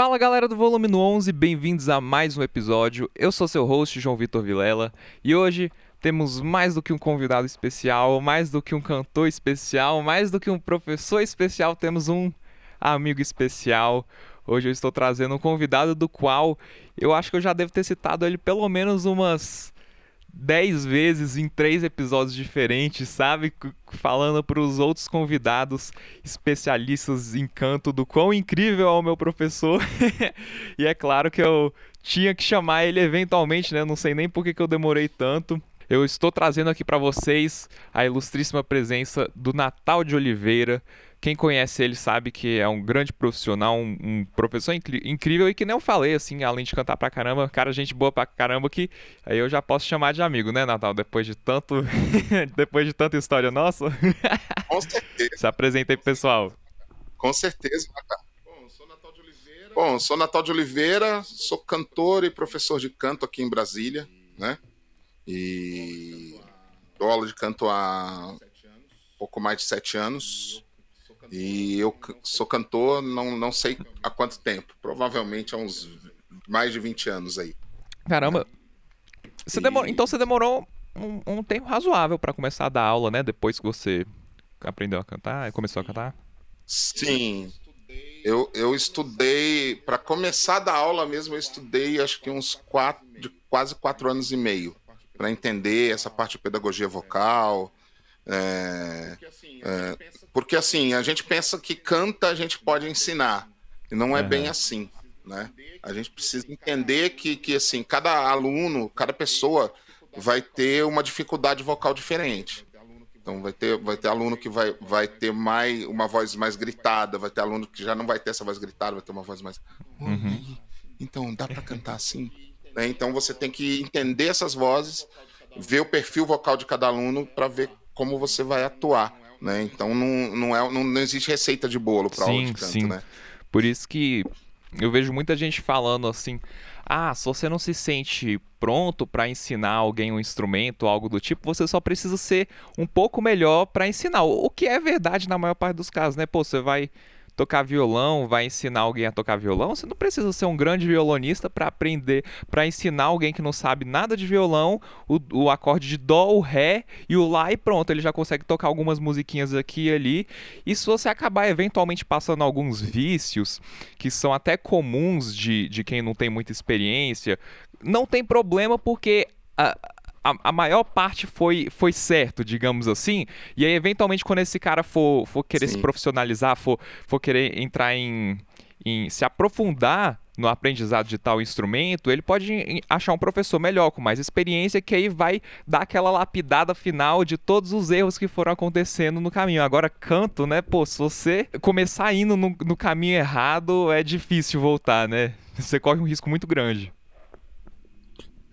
Fala galera do Volume 11, bem-vindos a mais um episódio. Eu sou seu host, João Vitor Vilela, e hoje temos mais do que um convidado especial, mais do que um cantor especial, mais do que um professor especial, temos um amigo especial. Hoje eu estou trazendo um convidado do qual eu acho que eu já devo ter citado ele pelo menos umas 10 vezes em três episódios diferentes, sabe? Falando para os outros convidados especialistas em canto do quão incrível é o meu professor. e é claro que eu tinha que chamar ele eventualmente, né? Não sei nem por que, que eu demorei tanto. Eu estou trazendo aqui para vocês a ilustríssima presença do Natal de Oliveira. Quem conhece ele sabe que é um grande profissional, um, um professor incrível e que nem eu falei, assim, além de cantar pra caramba, cara, gente boa pra caramba, que aí eu já posso chamar de amigo, né, Natal? Depois de tanto. depois de tanta história nossa. Com certeza. Se apresenta aí, pessoal. Com certeza, Natal. Bom, sou Natal de Oliveira. Bom, sou Natal de Oliveira, sou cantor e professor de canto aqui em Brasília, né? E dou aula de canto há pouco mais de sete anos. E eu sou cantor, não, não sei há quanto tempo. Provavelmente há uns mais de 20 anos aí. Caramba. Você demorou, então você demorou um, um tempo razoável para começar a dar aula, né? Depois que você aprendeu a cantar, começou a cantar? Sim. Eu, eu estudei, para começar a dar aula mesmo, eu estudei acho que uns quatro, de quase quatro anos e meio, para entender essa parte de pedagogia vocal, é, é, porque assim, a gente pensa que canta a gente pode ensinar, e não é uhum. bem assim, né? A gente precisa entender que, que assim, cada aluno, cada pessoa vai ter uma dificuldade vocal diferente. Então vai ter, vai ter aluno que vai, vai ter mais uma voz mais gritada, vai ter aluno que já não vai ter essa voz gritada, vai ter uma voz mais. Uhum. Então dá para cantar assim. Né? Então você tem que entender essas vozes, ver o perfil vocal de cada aluno para ver como você vai atuar, né? Então não, não, é, não, não existe receita de bolo para aula de canto, sim. né? Por isso que eu vejo muita gente falando assim: ah, se você não se sente pronto para ensinar alguém um instrumento, algo do tipo, você só precisa ser um pouco melhor para ensinar. O que é verdade na maior parte dos casos, né? Pô, você vai tocar violão, vai ensinar alguém a tocar violão, você não precisa ser um grande violonista para aprender, para ensinar alguém que não sabe nada de violão, o, o acorde de dó, o ré e o lá e pronto, ele já consegue tocar algumas musiquinhas aqui e ali. E se você acabar eventualmente passando alguns vícios que são até comuns de, de quem não tem muita experiência, não tem problema porque a, a, a, maior parte foi, foi certo, digamos assim. E aí, eventualmente, quando esse cara for, for querer Sim. se profissionalizar, for, for querer entrar em, em se aprofundar no aprendizado de tal instrumento, ele pode achar um professor melhor, com mais experiência, que aí vai dar aquela lapidada final de todos os erros que foram acontecendo no caminho. Agora, canto, né? Pô, se você começar indo no, no caminho errado, é difícil voltar, né? Você corre um risco muito grande.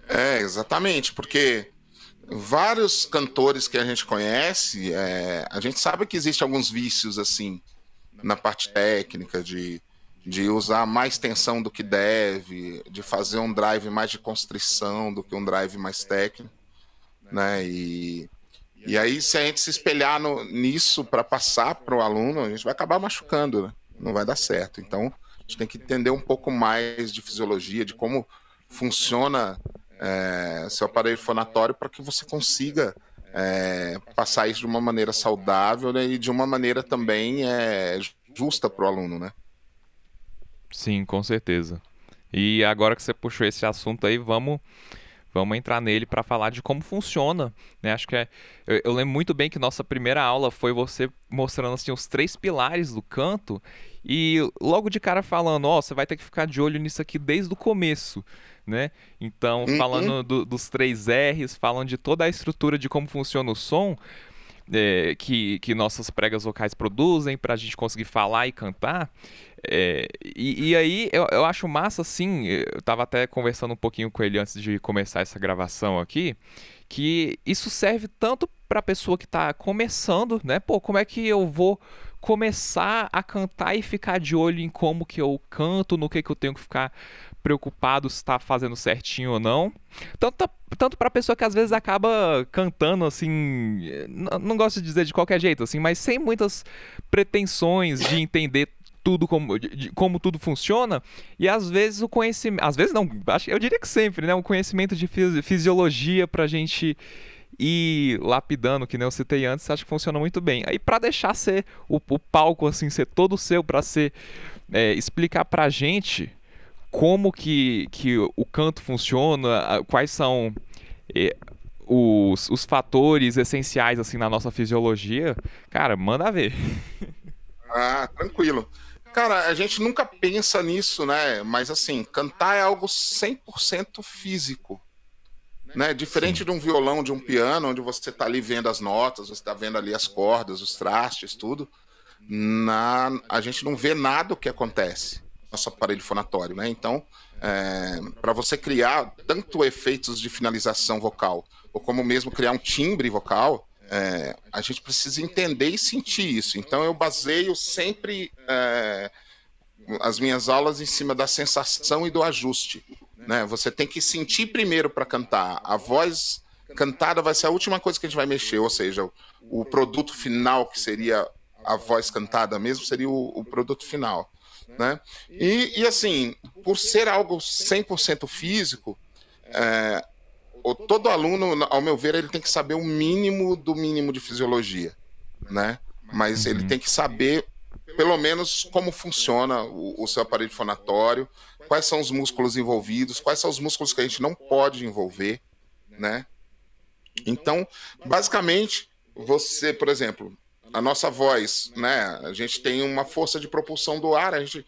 É, exatamente, porque vários cantores que a gente conhece, é, a gente sabe que existem alguns vícios assim na parte técnica de, de usar mais tensão do que deve, de fazer um drive mais de constrição do que um drive mais técnico, né? E, e aí se a gente se espelhar no, nisso para passar para o aluno, a gente vai acabar machucando, né? não vai dar certo. Então a gente tem que entender um pouco mais de fisiologia, de como funciona é, seu aparelho fonatório para que você consiga é, passar isso de uma maneira saudável né, e de uma maneira também é, justa para o aluno, né? Sim, com certeza. E agora que você puxou esse assunto aí, vamos vamos entrar nele para falar de como funciona, né? Acho que é, eu, eu, lembro muito bem que nossa primeira aula foi você mostrando assim os três pilares do canto e logo de cara falando, ó, oh, você vai ter que ficar de olho nisso aqui desde o começo né? Então, uhum. falando do, dos três R's, falando de toda a estrutura de como funciona o som, é, que, que nossas pregas vocais produzem para a gente conseguir falar e cantar. É, e, e, aí eu, eu acho massa assim, eu estava até conversando um pouquinho com ele antes de começar essa gravação aqui, que isso serve tanto para a pessoa que está começando, né? Pô, como é que eu vou começar a cantar e ficar de olho em como que eu canto, no que que eu tenho que ficar preocupado se está fazendo certinho ou não. Tanto, tanto para pessoa que às vezes acaba cantando assim, não gosto de dizer de qualquer jeito, assim, mas sem muitas pretensões de entender tudo como, de, como tudo funciona, e às vezes o conhecimento. Às vezes não, eu diria que sempre, né? Um conhecimento de fisiologia pra gente ir lapidando, que nem eu citei antes, acho que funciona muito bem. Aí para deixar ser o, o, palco assim, ser todo seu, para ser é, explicar pra gente como que, que o canto funciona, quais são é, os, os fatores essenciais assim na nossa fisiologia, cara, manda ver. Ah, tranquilo. Cara, a gente nunca pensa nisso, né? Mas assim, cantar é algo 100% físico. Né? Diferente Sim. de um violão, de um piano, onde você está ali vendo as notas, você está vendo ali as cordas, os trastes, tudo. Na... A gente não vê nada o que acontece no nosso aparelho fonatório, né? Então, é... para você criar tanto efeitos de finalização vocal, ou como mesmo criar um timbre vocal, é, a gente precisa entender e sentir isso. Então eu baseio sempre é, as minhas aulas em cima da sensação e do ajuste. Né? Você tem que sentir primeiro para cantar. A voz cantada vai ser a última coisa que a gente vai mexer, ou seja, o produto final, que seria a voz cantada mesmo, seria o, o produto final. Né? E, e, assim, por ser algo 100% físico, é, todo aluno, ao meu ver, ele tem que saber o mínimo do mínimo de fisiologia, né? Mas uhum. ele tem que saber, pelo menos, como funciona o, o, seu aparelho fonatório, quais são os músculos envolvidos, quais são os músculos que a gente não pode envolver, né? Então, basicamente, você, por exemplo, a nossa voz, né? A gente tem uma força de propulsão do ar, a gente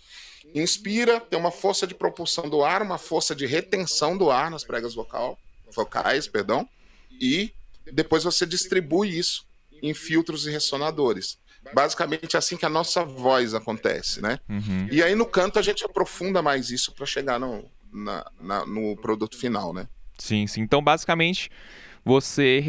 inspira, tem uma força de propulsão do ar, uma força de retenção do ar nas pregas vocal vocais, perdão, e depois você distribui isso em filtros e ressonadores. Basicamente é assim que a nossa voz acontece, né? Uhum. E aí no canto a gente aprofunda mais isso para chegar no, na, na, no produto final, né? Sim, sim. Então basicamente você,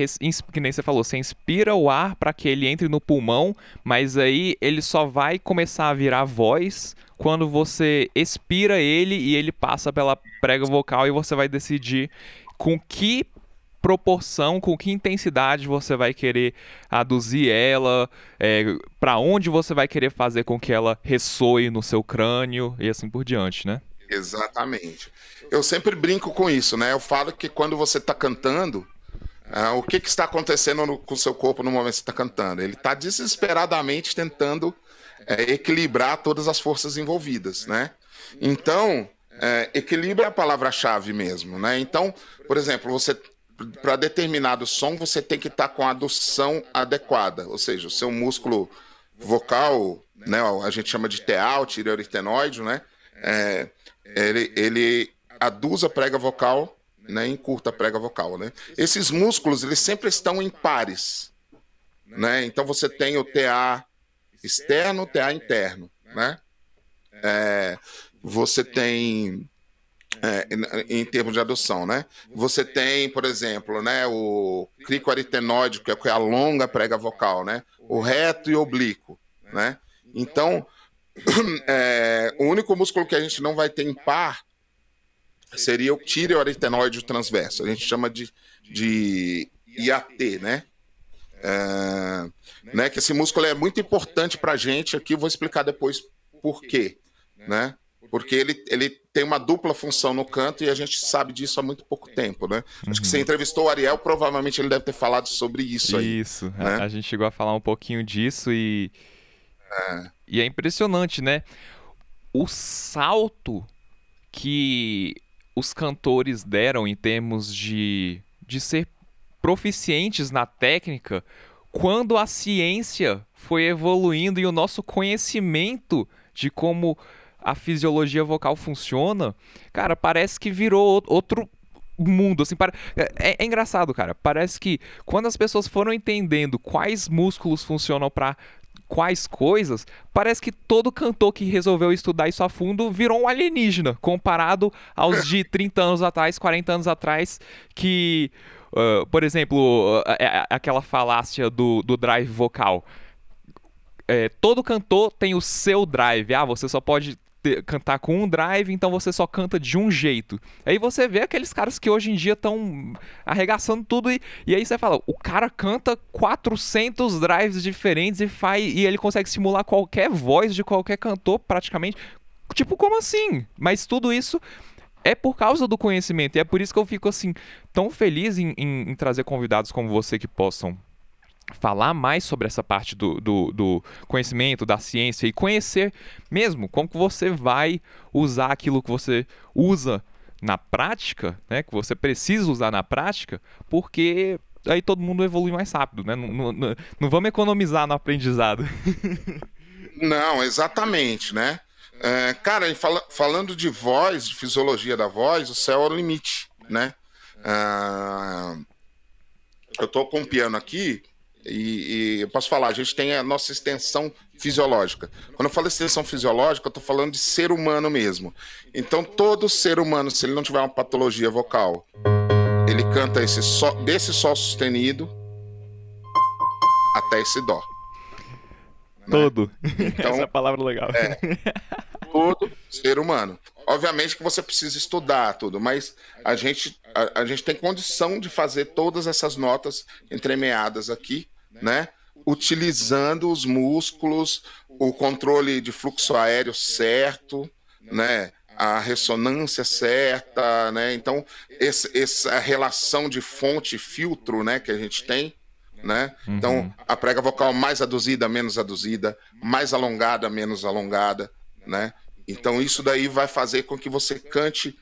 que nem você falou, você inspira o ar para que ele entre no pulmão, mas aí ele só vai começar a virar voz quando você expira ele e ele passa pela prega vocal e você vai decidir com que proporção, com que intensidade você vai querer aduzir ela, é, para onde você vai querer fazer com que ela ressoe no seu crânio e assim por diante, né? Exatamente. Eu sempre brinco com isso, né? Eu falo que quando você está cantando, uh, o que, que está acontecendo no, com o seu corpo no momento que você está cantando? Ele está desesperadamente tentando é, equilibrar todas as forças envolvidas, né? Então, é, equilíbrio é a palavra-chave mesmo, né? Então, por exemplo, você para determinado som você tem que estar tá com a adução adequada, ou seja, o seu músculo vocal, né? A gente chama de TA, o tireoaritenoide, né? É, ele, ele aduz a prega vocal, né? Encurta a prega vocal, né? Esses músculos eles sempre estão em pares, né? Então você tem o TA externo, o TA interno, né? É, você tem é, em, em, termos de adoção, né? Você tem, por exemplo, né, o cricoaritenoide, que é a longa prega vocal, né? O reto e oblíquo, né? Então, é, o único músculo que a gente não vai ter em par seria o tireoaritenoide transverso. A gente chama de, de IAT, né? É, né? Que esse músculo é muito importante para a gente. Aqui vou explicar depois por quê, né? Porque ele, ele tem uma dupla função no canto e a gente sabe disso há muito pouco tempo, né? Uhum. Acho que você uhum. entrevistou o Ariel, provavelmente ele deve ter falado sobre isso aí. Isso, né? a, a, gente chegou a falar um pouquinho disso e é. e é impressionante, né? O salto que os cantores deram em termos de, de ser proficientes na técnica quando a ciência foi evoluindo e o nosso conhecimento de como a fisiologia vocal funciona, cara, parece que virou outro mundo, assim, para... é, é, engraçado, cara, parece que quando as pessoas foram entendendo quais músculos funcionam para quais coisas, parece que todo cantor que resolveu estudar isso a fundo virou um alienígena, comparado aos de 30 anos atrás, 40 anos atrás, que, uh, por exemplo, uh, aquela falácia do, do drive vocal. É, todo cantor tem o seu drive. Ah, você só pode cantar com um drive, então você só canta de um jeito. Aí você vê aqueles caras que hoje em dia estão arregaçando tudo e, e aí você fala, o cara canta 400 drives diferentes e faz e ele consegue simular qualquer voz de qualquer cantor praticamente. Tipo, como assim? Mas tudo isso é por causa do conhecimento. E é por isso que eu fico assim tão feliz em, em, em trazer convidados como você que possam falar mais sobre essa parte do, do, do, conhecimento, da ciência e conhecer mesmo como que você vai usar aquilo que você usa na prática, né, que você precisa usar na prática, porque aí todo mundo evolui mais rápido, né? Não, não, não vamos economizar no aprendizado. não, exatamente, né? É, cara, fala, falando de voz, de fisiologia da voz, o céu é o limite, né? É, eu tô com piano aqui e, e, eu posso falar, a gente tem a nossa extensão fisiológica. Quando eu falo extensão fisiológica, eu estou falando de ser humano mesmo. Então, todo ser humano, se ele não tiver uma patologia vocal, ele canta esse sol, desse sol sustenido até esse dó. Né? Todo. Então, Essa é a palavra legal. É, todo ser humano. Obviamente que você precisa estudar tudo, mas a gente, a, a gente tem condição de fazer todas essas notas entremeadas aqui, né? Utilizando os músculos, o controle de fluxo aéreo certo, né? a ressonância certa, né? Então, esse, essa relação de fonte filtro, né, que a gente tem, né? Uhum. Então, a prega vocal mais aduzida, menos aduzida, mais alongada, menos alongada, né? Então, isso daí vai fazer com que você cante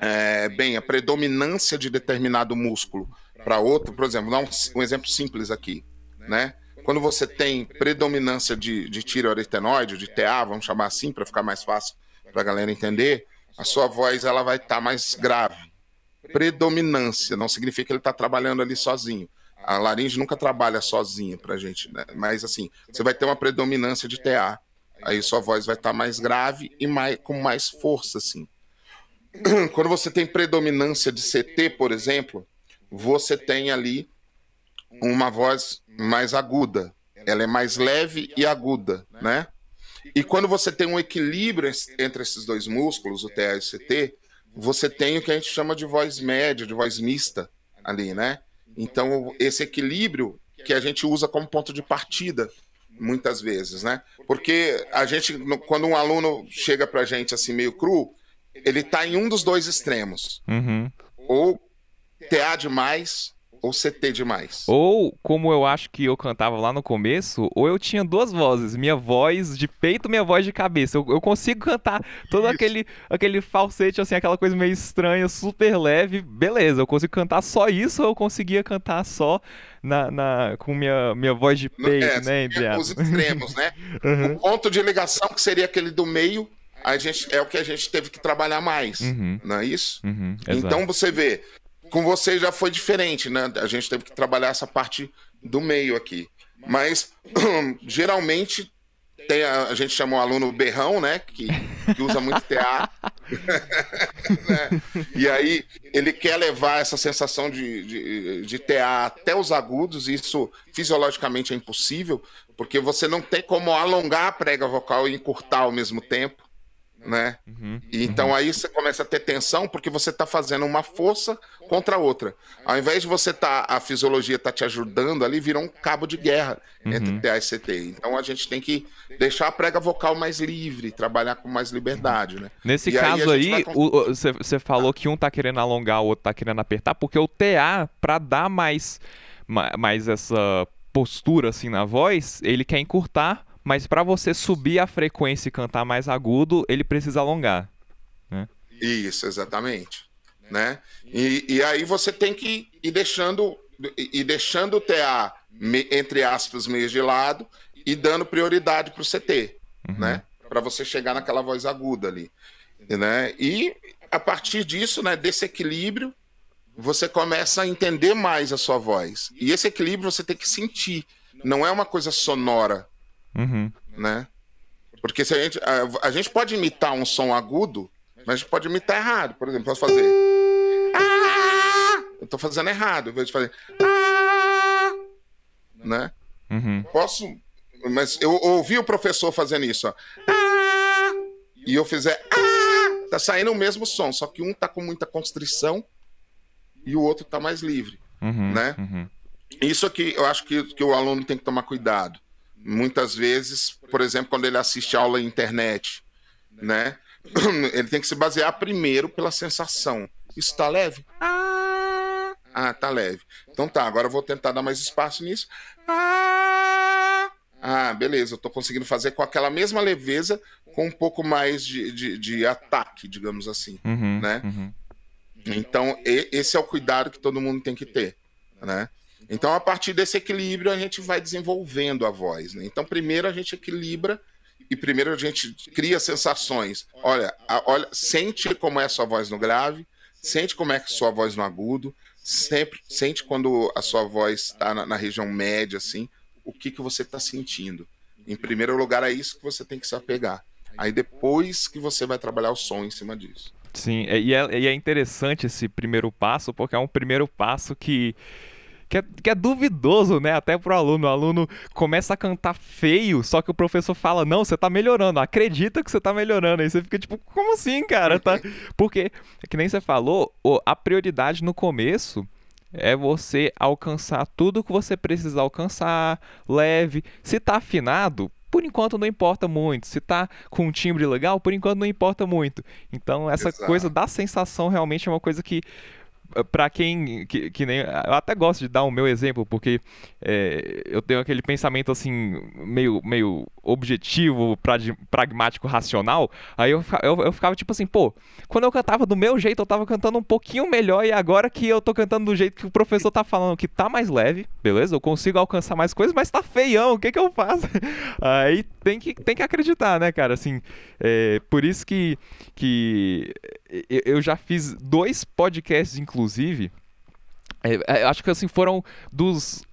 é, bem a predominância de determinado músculo para outro. Por exemplo, dá um, um, exemplo simples aqui, né? Quando você tem predominância de, de tireoaretenoide, de TA, vamos chamar assim para ficar mais fácil para a galera entender, a sua voz ela vai estar tá mais grave. Predominância não significa que ele está trabalhando ali sozinho. A laringe nunca trabalha sozinha para gente, né? mas assim, você vai ter uma predominância de TA aí sua voz vai estar tá mais grave e mais, com mais força, assim. Quando você tem predominância de CT, por exemplo, você tem ali uma voz mais aguda. Ela é mais leve e aguda, né? E quando você tem um equilíbrio entre esses dois músculos, o TA e o CT, você tem o que a gente chama de voz média, de voz mista ali, né? Então, esse equilíbrio que a gente usa como ponto de partida muitas vezes, né? Porque a gente, quando um aluno chega pra gente assim meio cru, ele tá em um dos dois extremos. Uhum. Ou TA demais ou CT demais. Ou, como eu acho que eu cantava lá no começo, ou eu tinha duas vozes, minha voz de peito, minha voz de cabeça. Eu, eu consigo cantar todo aquele, aquele falsete, assim, aquela coisa meio estranha, super leve, beleza. Eu consigo cantar só isso ou eu conseguia cantar só na, na, com minha, minha voz de peito, é, né? Entre é, os extremos, né? Uhum. O ponto de ligação, que seria aquele do meio, a gente, é o que a gente teve que trabalhar mais, uhum. não é isso? Uhum, então você vê, com você já foi diferente, né? A gente teve que trabalhar essa parte do meio aqui. Mas geralmente tem a, a, gente chama o aluno berrão, né? Que, que usa muito TA. né? E aí ele quer levar essa sensação de, de, de TA até os agudos, e isso fisiologicamente é impossível, porque você não tem como alongar a prega vocal e encurtar ao mesmo tempo né? Uhum, e então uhum. aí você começa a ter tensão porque você está fazendo uma força contra a outra. Ao invés de você tá a fisiologia tá te ajudando ali, virou um cabo de guerra uhum. entre TA e CT. Então a gente tem que deixar a prega vocal mais livre, trabalhar com mais liberdade, né? Nesse e caso aí, você vai... falou que um tá querendo alongar, o outro tá querendo apertar, porque o TA para dar mais mais essa postura assim na voz, ele quer encurtar mas para você subir a frequência e cantar mais agudo, ele precisa alongar. Né? Isso, exatamente. Né? E, e aí você tem que ir deixando, ir deixando o TA, entre aspas, meio de lado e dando prioridade para o CT, uhum. né? para você chegar naquela voz aguda ali. Né? E a partir disso, né, desse equilíbrio, você começa a entender mais a sua voz. E esse equilíbrio você tem que sentir. Não é uma coisa sonora. Uhum. Né? Porque se a gente, a, a, gente pode imitar um som agudo, mas a gente pode imitar errado. Por exemplo, posso fazer. Ah! Eu tô fazendo errado, em vez de fazer. Ah! Né? Uhum. Posso. Mas eu ouvi o professor fazendo isso, ó. Ah! E eu fizer ah, tá saindo o mesmo som, só que um tá com muita constrição e o outro tá mais livre, Uhum, né? uhum. Isso aqui eu acho que, que o aluno tem que tomar cuidado. Muitas vezes, por exemplo, quando ele assiste aula na internet, né? Ele tem que se basear primeiro pela sensação. Isso tá leve? Ah, ah, tá leve. Então tá, agora eu vou tentar dar mais espaço nisso. Ah, ah beleza, eu tô conseguindo fazer com aquela mesma leveza, com um pouco mais de, de, de ataque, digamos assim. Uhum, Né? uhum. Então, esse é o cuidado que todo mundo tem que ter, né? Então, a partir desse equilíbrio, a gente vai desenvolvendo a voz, né? Então, primeiro a gente equilibra e primeiro a gente cria sensações. Olha, olha, sente como é a sua voz no grave, sente como é a sua voz no agudo, sempre sente quando a sua voz está na, na região média, assim, o que, que você está sentindo. Em primeiro lugar, é isso que você tem que se apegar. Aí depois que você vai trabalhar o som em cima disso. Sim, e é, e é interessante esse primeiro passo, porque é um primeiro passo que, que, é, que é duvidoso, né? Até pro aluno. O aluno começa a cantar feio, só que o professor fala: Não, você tá melhorando, acredita que você tá melhorando. Aí você fica tipo: Como assim, cara? Tá... Porque, que nem você falou, a prioridade no começo. É você alcançar tudo que você precisa alcançar, leve. Se tá afinado, por enquanto não importa muito. Se tá com um timbre legal, por enquanto não importa muito. Então, essa Exato. coisa da sensação realmente é uma coisa que, eh, pra quem. Que, que nem. Eu até gosto de dar o meu exemplo, porque eh, eu tenho aquele pensamento assim, meio, meio objetivo, prag- pragmático, racional. Aí eu, eu, eu ficava tipo assim, pô, quando eu cantava do meu jeito, eu tava cantando um pouquinho melhor, e agora que eu tô cantando do jeito que o professor tá falando que tá mais leve, beleza? Eu consigo alcançar mais coisas, mas tá feião, o que que eu faço? Aí tem que, tem que acreditar, né, cara? Assim, é, por isso que, que eu- já fiz dois podcasts, inclusive. É, é, acho que assim foram dos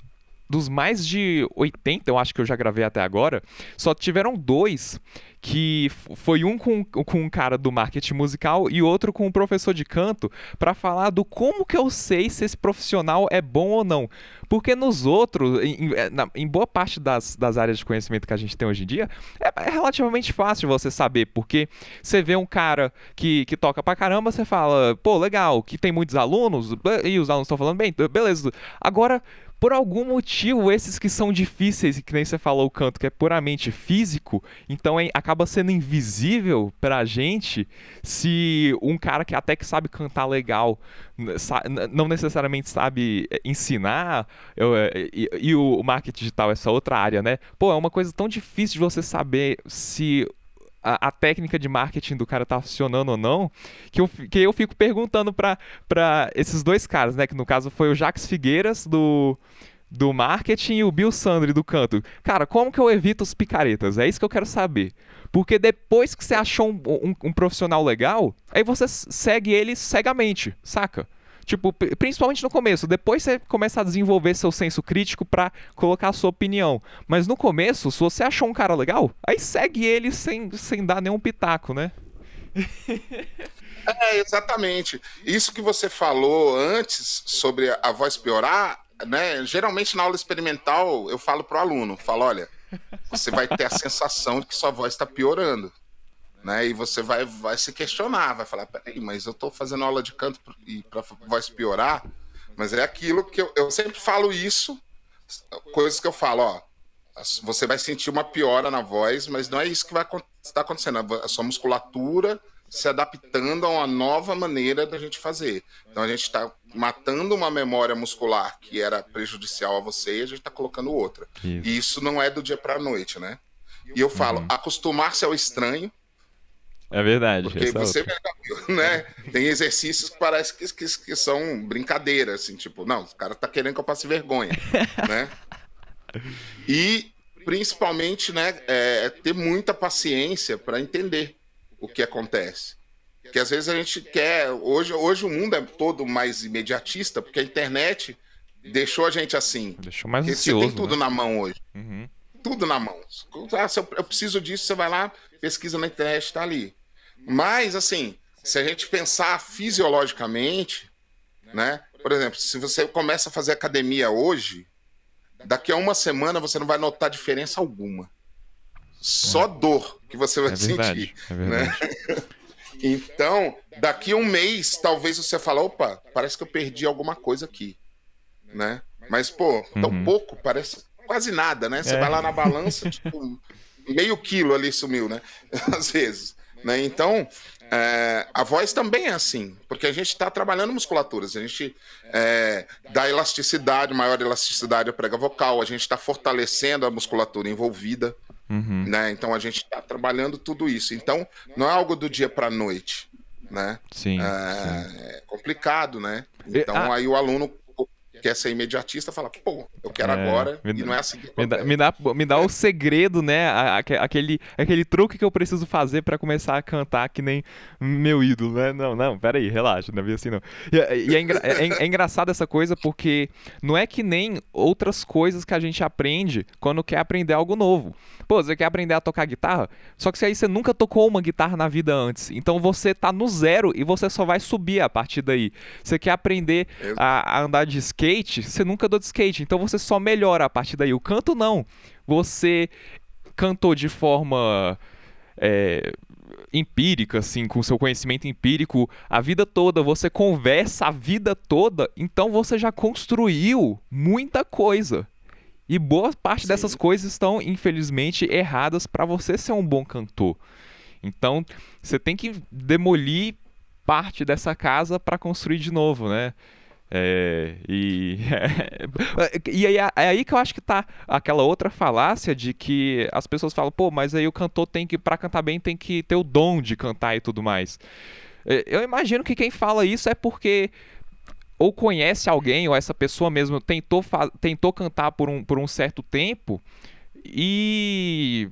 dos mais de 80, eu acho que eu já gravei até agora, só tiveram dois que foi um com, com um cara do marketing musical e outro com um professor de canto pra falar do como que eu sei se esse profissional é bom ou não. Porque nos outros, em, na- em boa parte das, das áreas de conhecimento que a gente tem hoje em dia, é, é relativamente fácil você saber, porque você vê um cara que, que toca pra caramba, você fala, pô, legal, que tem muitos alunos, e os alunos estão falando bem, beleza. Agora, por algum motivo, esses que são difíceis, e que nem você falou o canto, que é puramente físico, então é- acaba sendo invisível pra gente se um cara que até que sabe cantar legal, não necessariamente sabe eh, ensinar, eu, eh, e, e o marketing digital, essa outra área, né? Pô, é uma coisa tão difícil de você saber se a, a técnica de marketing do cara tá funcionando ou não, que eu, que eu fico perguntando pra esses dois caras, né? Que no caso foi o Jax Figueiras do, do marketing e o Bill Sandri do canto. Cara, como que eu evito os picaretas? É isso que eu quero saber. Porque depois que você achou um, um- um profissional legal, aí você segue ele cegamente, saca? Tipo, pri- principalmente no começo. Depois você começa a desenvolver seu senso crítico pra colocar a sua opinião. Mas no começo, se você achou um cara legal, aí segue ele sem, sem dar nenhum pitaco, né? É, exatamente. Isso que você falou antes sobre a voz piorar, né? Geralmente na aula experimental eu falo pro aluno, falo, olha, você vai ter a sensação de que sua voz está piorando, né? E você vai, vai se questionar, vai falar, peraí, mas eu estou fazendo aula de canto e para voz piorar, mas é aquilo que eu, eu sempre falo isso, coisas que eu falo, ó, você vai sentir uma piora na voz, mas não é isso que vai estar acontecendo. A sua musculatura se adaptando a uma nova maneira da gente fazer. Então a gente está matando uma memória muscular que era prejudicial a você e a gente está colocando outra. Isso. E isso não é do dia para a noite, né? E eu falo, acostumar-se ao estranho, É verdade. porque é você, outra. né? Tem exercícios que parece que, que, que são brincadeira, assim, tipo, não, o cara tá querendo que eu passe vergonha, né? E principalmente, né, é, ter muita paciência para entender o que acontece. Porque às vezes a gente quer. Hoje, hoje o mundo é todo mais imediatista, porque a internet deixou a gente assim. Deixou mais Porque você ansioso. tem tudo né? na mão hoje Uhum. tudo na mão. Ah, se eu, eu preciso disso, você vai lá, pesquisa na internet, está ali. Mas, assim, se a gente pensar fisiologicamente, né? Por exemplo, se você começa a fazer academia hoje, daqui a uma semana você não vai notar diferença alguma. só dor que você vai é verdade, sentir. É né? Né? então, daqui a um mês, talvez você fale, opa, parece que eu perdi alguma coisa aqui. Né? Mas, pô, tão uhum. pouco, parece quase nada, né? Você é. vai lá na balança, tipo, meio quilo ali sumiu, né? Às vezes. Né? Então, é, a voz também é assim, porque a gente está trabalhando musculaturas, a gente é, dá elasticidade, maior elasticidade à prega vocal, a gente está fortalecendo a musculatura envolvida, uhum. né? Então a gente está trabalhando tudo isso. Então não é algo do dia para a noite, né? Sim, é, sim. é complicado, né? Então ah. aí o aluno quer ser imediatista, fala, pô, eu quero é, agora, e não é assim que me dá, me dá, me dá o segredo, né? Aquele, aquele truque que eu preciso fazer para começar a cantar que nem meu ídolo, né? Não, não, peraí, relaxa, não é assim não. E, e é, engra, é, é, engraçado essa coisa porque não é que nem outras coisas que a gente aprende quando quer aprender algo novo. Pô, você quer aprender a tocar guitarra? Só que aí você nunca tocou uma guitarra na vida antes. Então você tá no zero e você só vai subir a partir daí. Você quer aprender a, a andar de skate? Skate, você nunca andou de skate, então você só melhora a partir daí. O canto não. Você cantou de forma é, empírica, assim, com seu conhecimento empírico a vida toda, você conversa a vida toda, então você já construiu muita coisa. E boa parte Sim. dessas coisas estão, infelizmente, erradas para você ser um bom cantor. Então, você tem que demolir parte dessa casa para construir de novo, né? É, e, e aí, é aí que eu acho que tá aquela outra falácia de que as pessoas falam, pô, mas aí o cantor tem que, para cantar bem, tem que ter o dom de cantar e tudo mais. É, eu imagino que quem fala isso é porque ou conhece alguém, ou essa pessoa mesmo tentou, tentou cantar por um, por um certo tempo e,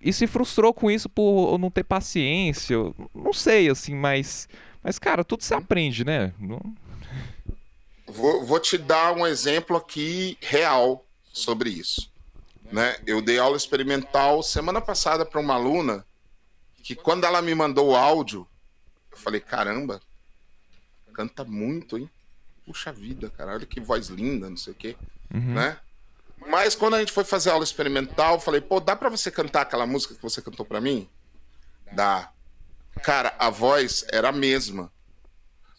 e se frustrou com isso por não ter paciência. Não sei, assim, mas, mas cara, tudo se aprende, né? Não... Vou, vou te dar um exemplo aqui real sobre isso. Né? Eu dei aula experimental semana passada para uma aluna que quando ela me mandou o áudio, eu falei, caramba, canta muito, hein? Puxa vida, cara, olha que voz linda, não sei o quê, uhum. né? Mas quando a gente foi fazer aula experimental, eu falei, pô, dá para você cantar aquela música que você cantou para mim? Dá. Cara, a voz era a mesma.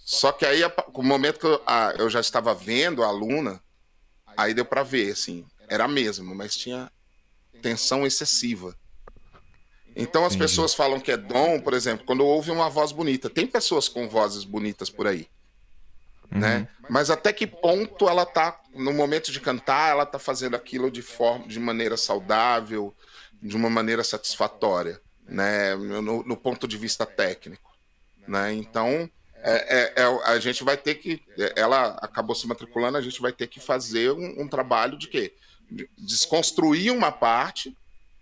Só que aí, no momento que eu, a, eu já estava vendo a aluna, aí deu para ver, assim, era mesmo, mas tinha tensão excessiva. Então as pessoas falam que é dom, por exemplo, quando ouve uma voz bonita. Tem pessoas com vozes bonitas por aí, uhum. né? Mas até que ponto ela tá no momento de cantar, ela tá fazendo aquilo de forma, de maneira saudável, de uma maneira satisfatória, né? No, no ponto de vista técnico, né? Então é, é, é, a gente vai ter que. Ela acabou se matriculando, a gente vai ter que fazer um, um trabalho de quê? Desconstruir uma parte,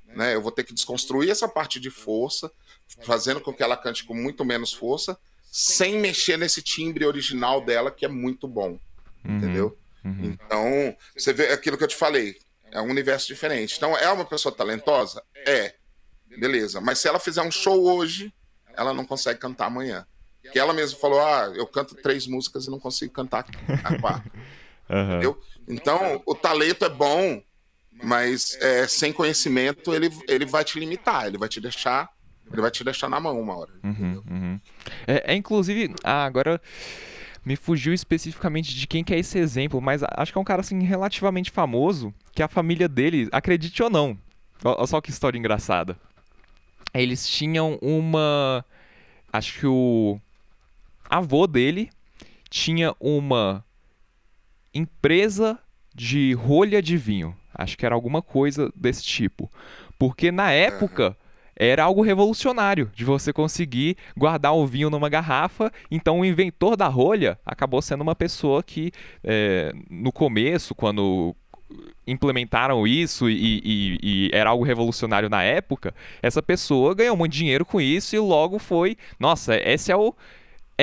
né? Eu vou ter que desconstruir essa parte de força, fazendo com que ela cante com muito menos força, sem mexer nesse timbre original dela, que é muito bom. Uhum, entendeu? Uhum. Então, você vê aquilo que eu te falei, é um universo diferente. Então, é uma pessoa talentosa? É. Beleza. Mas se ela fizer um show hoje, ela não consegue cantar amanhã. Que ela mesma falou: ah, eu canto três músicas e não consigo cantar a quarta. Uhum. Entendeu? Então, o talento é bom, mas é, sem conhecimento ele, ele vai te limitar, ele vai te deixar. Ele vai te deixar na mão uma hora. Uhum, uhum. É, é, inclusive, ah, agora me fugiu especificamente de quem que é esse exemplo, mas acho que é um cara assim relativamente famoso, que a família dele, acredite ou não, olha só que história engraçada. Eles tinham uma. Acho que o avô dele tinha uma empresa de rolha de vinho. Acho que era alguma coisa desse tipo. Porque na época era algo revolucionário de você conseguir guardar o vinho numa garrafa. Então o inventor da rolha acabou sendo uma pessoa que, é, no começo, quando implementaram isso e, e, e, era algo revolucionário na época, essa pessoa ganhou muito dinheiro com isso e logo foi, nossa, esse é o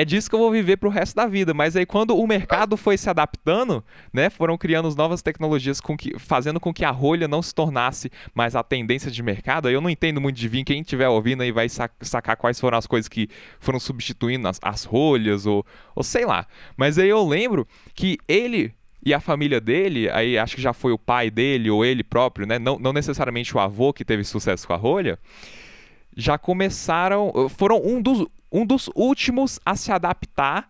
é disso que eu vou viver pro resto da vida. Mas aí quando o mercado foi se adaptando, né, foram criando novas tecnologias com que, fazendo com que a rolha não se tornasse mais a tendência de mercado. Eu não entendo muito de vinho, quem estiver ouvindo aí vai sacar quais foram as coisas que foram substituindo as, as rolhas ou, ou sei lá. Mas aí eu lembro que ele e a família dele, aí acho que já foi o pai dele ou ele próprio, né? Não, não necessariamente o avô que teve sucesso com a rolha, já começaram, foram um dos, um dos últimos a se adaptar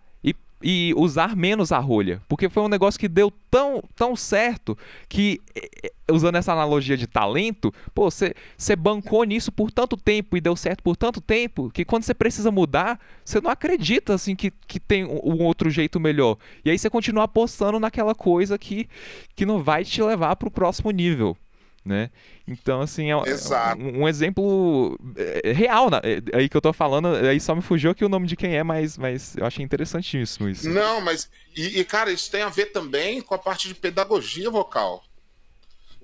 e usar menos a rolha. Porque foi um negócio que deu tão, tão certo que, usando essa analogia de talento, pô, você bancou nisso por tanto tempo e deu certo por tanto tempo que quando você precisa mudar, você não acredita assim que, que tem um outro jeito melhor. E aí você continua apostando naquela coisa que, que não vai te levar para o próximo nível né? Então, assim, é, um, um, exemplo é, real, né? É, aí que eu tô falando, aí só me fugiu aqui o nome de quem é, mas, mas eu achei interessantíssimo isso. Não, mas, e, e, cara, isso tem a ver também com a parte de pedagogia vocal.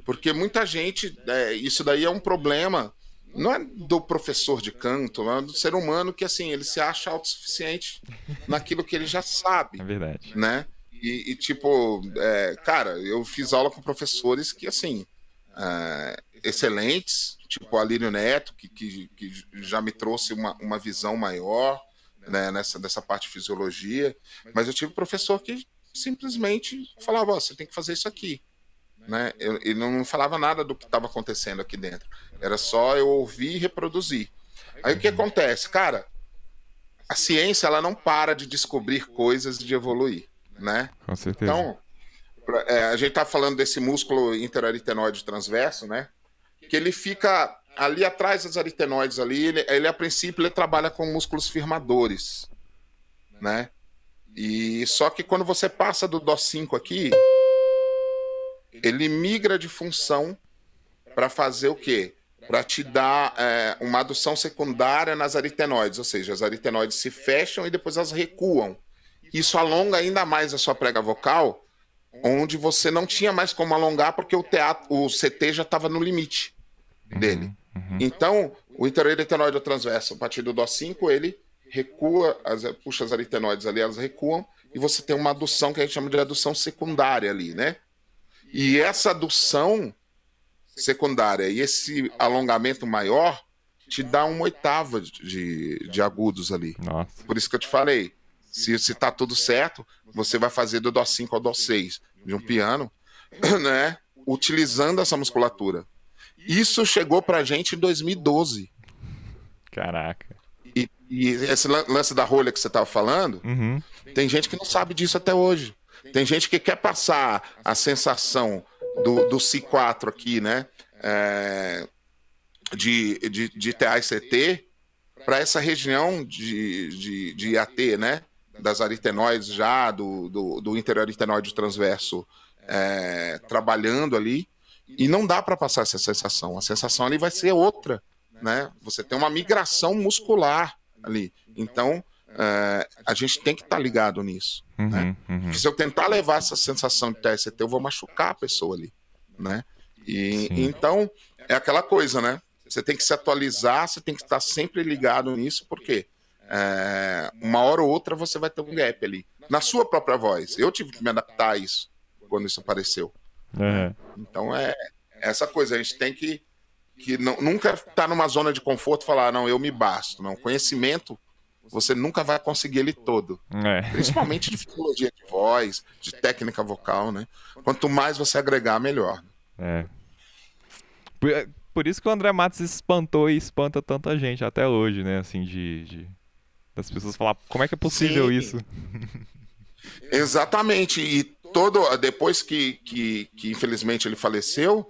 Porque muita gente, é, isso daí é um problema, não é do professor de canto, é do ser humano que, assim, ele se acha autossuficiente naquilo que ele já sabe. É verdade. Né? E, e tipo, é, cara, eu fiz aula com professores que, assim, uh, excelentes, tipo o Alírio Neto, que, que, que, já me trouxe uma, uma visão maior né, nessa dessa parte de fisiologia. Mas eu tive um professor que simplesmente falava: oh, você tem que fazer isso aqui. Né? Ele não falava nada do que estava acontecendo aqui dentro. Era só eu ouvir e reproduzir. Aí o que acontece? Cara, a ciência ela não para de descobrir coisas e de evoluir. Né? Com certeza. Então, é, a gente está falando desse músculo interaritenoide transverso, né? Que ele fica ali atrás das aritenoides ali, ele, ele a princípio ele trabalha com músculos firmadores, né? E só que quando você passa do DO5 aqui, ele migra de função para fazer o quê? Para te dar é, uma adução secundária nas aritenoides, ou seja, as aritenoides se fecham e depois elas recuam. Isso alonga ainda mais a sua prega vocal, onde você não tinha mais como alongar porque o teatro, o CT já estava no limite dele. Uhum. Então, o interior etenoide transverso, a partir do DO5, ele recua, as, puxa as aritenoides ali, elas recuam, e você tem uma adução que a gente chama de adução secundária ali, né? E essa adução secundária e esse alongamento maior te dá uma oitava de, de agudos ali. Nossa. Por isso que eu te falei, se está tudo certo, você vai fazer do Dó5 ao Dó6 de um piano, né? Utilizando essa musculatura. Isso chegou pra gente em 2012. Caraca. E, e esse lance da rolha que você estava falando, uhum. tem gente que não sabe disso até hoje. Tem gente que quer passar a sensação do, do C4 aqui, né? É, de, de, de TA e CT para essa região de, de, de IAT, né? Das aritenoides já, do, do, do interaritenoide transverso é, trabalhando ali, e não dá para passar essa sensação. A sensação ali vai ser outra, né? Você tem uma migração muscular ali. Então, é, a gente tem que estar tá ligado nisso. Uhum, né? uhum. se eu tentar levar essa sensação de TST, eu vou machucar a pessoa ali, né? E então é aquela coisa, né? Você tem que se atualizar, você tem que estar sempre ligado nisso, porque é, uma hora ou outra você vai ter um gap ali. Na sua própria voz. Eu tive que me adaptar a isso quando isso apareceu. Uhum. Então é essa coisa, a gente tem que, que não, nunca estar tá numa zona de conforto e falar, não, eu me basto. Não, conhecimento você nunca vai conseguir ele todo. É. Principalmente de fisiologia de voz, de técnica vocal, né? Quanto mais você agregar, melhor. É. Por, por isso que o André Matos espantou e espanta tanta gente até hoje, né? Assim, de, de das pessoas falar como é que é possível Sim. isso. Exatamente. E todo depois que, que, que infelizmente ele faleceu,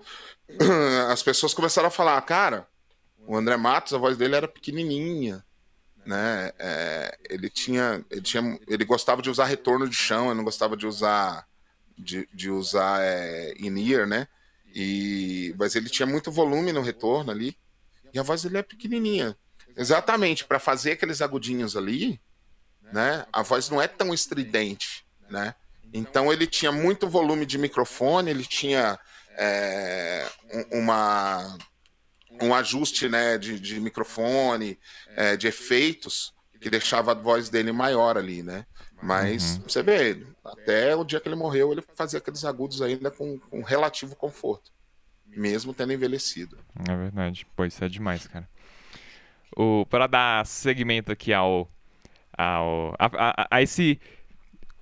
as pessoas começaram a falar, cara, o André Matos, a voz dele era pequenininha, né? É, ele tinha, ele tinha, ele gostava de usar retorno de chão, ele não gostava de usar de, de usar é, in-ear, né? E mas ele tinha muito volume no retorno ali e a voz dele é pequenininha. Exatamente, para fazer aqueles agudinhos ali, né? A voz não é tão estridente, né? Então ele tinha muito volume de microfone, ele tinha é, uma um ajuste né, de, de microfone, é, de efeitos, que deixava a voz dele maior ali, né? Mas uhum. você vê, até o dia que ele morreu, ele fazia aqueles agudos ainda com, com relativo conforto, mesmo tendo envelhecido. É verdade. Pô, isso é demais, cara o para dar segmento aqui ao, ao a, a, a, esse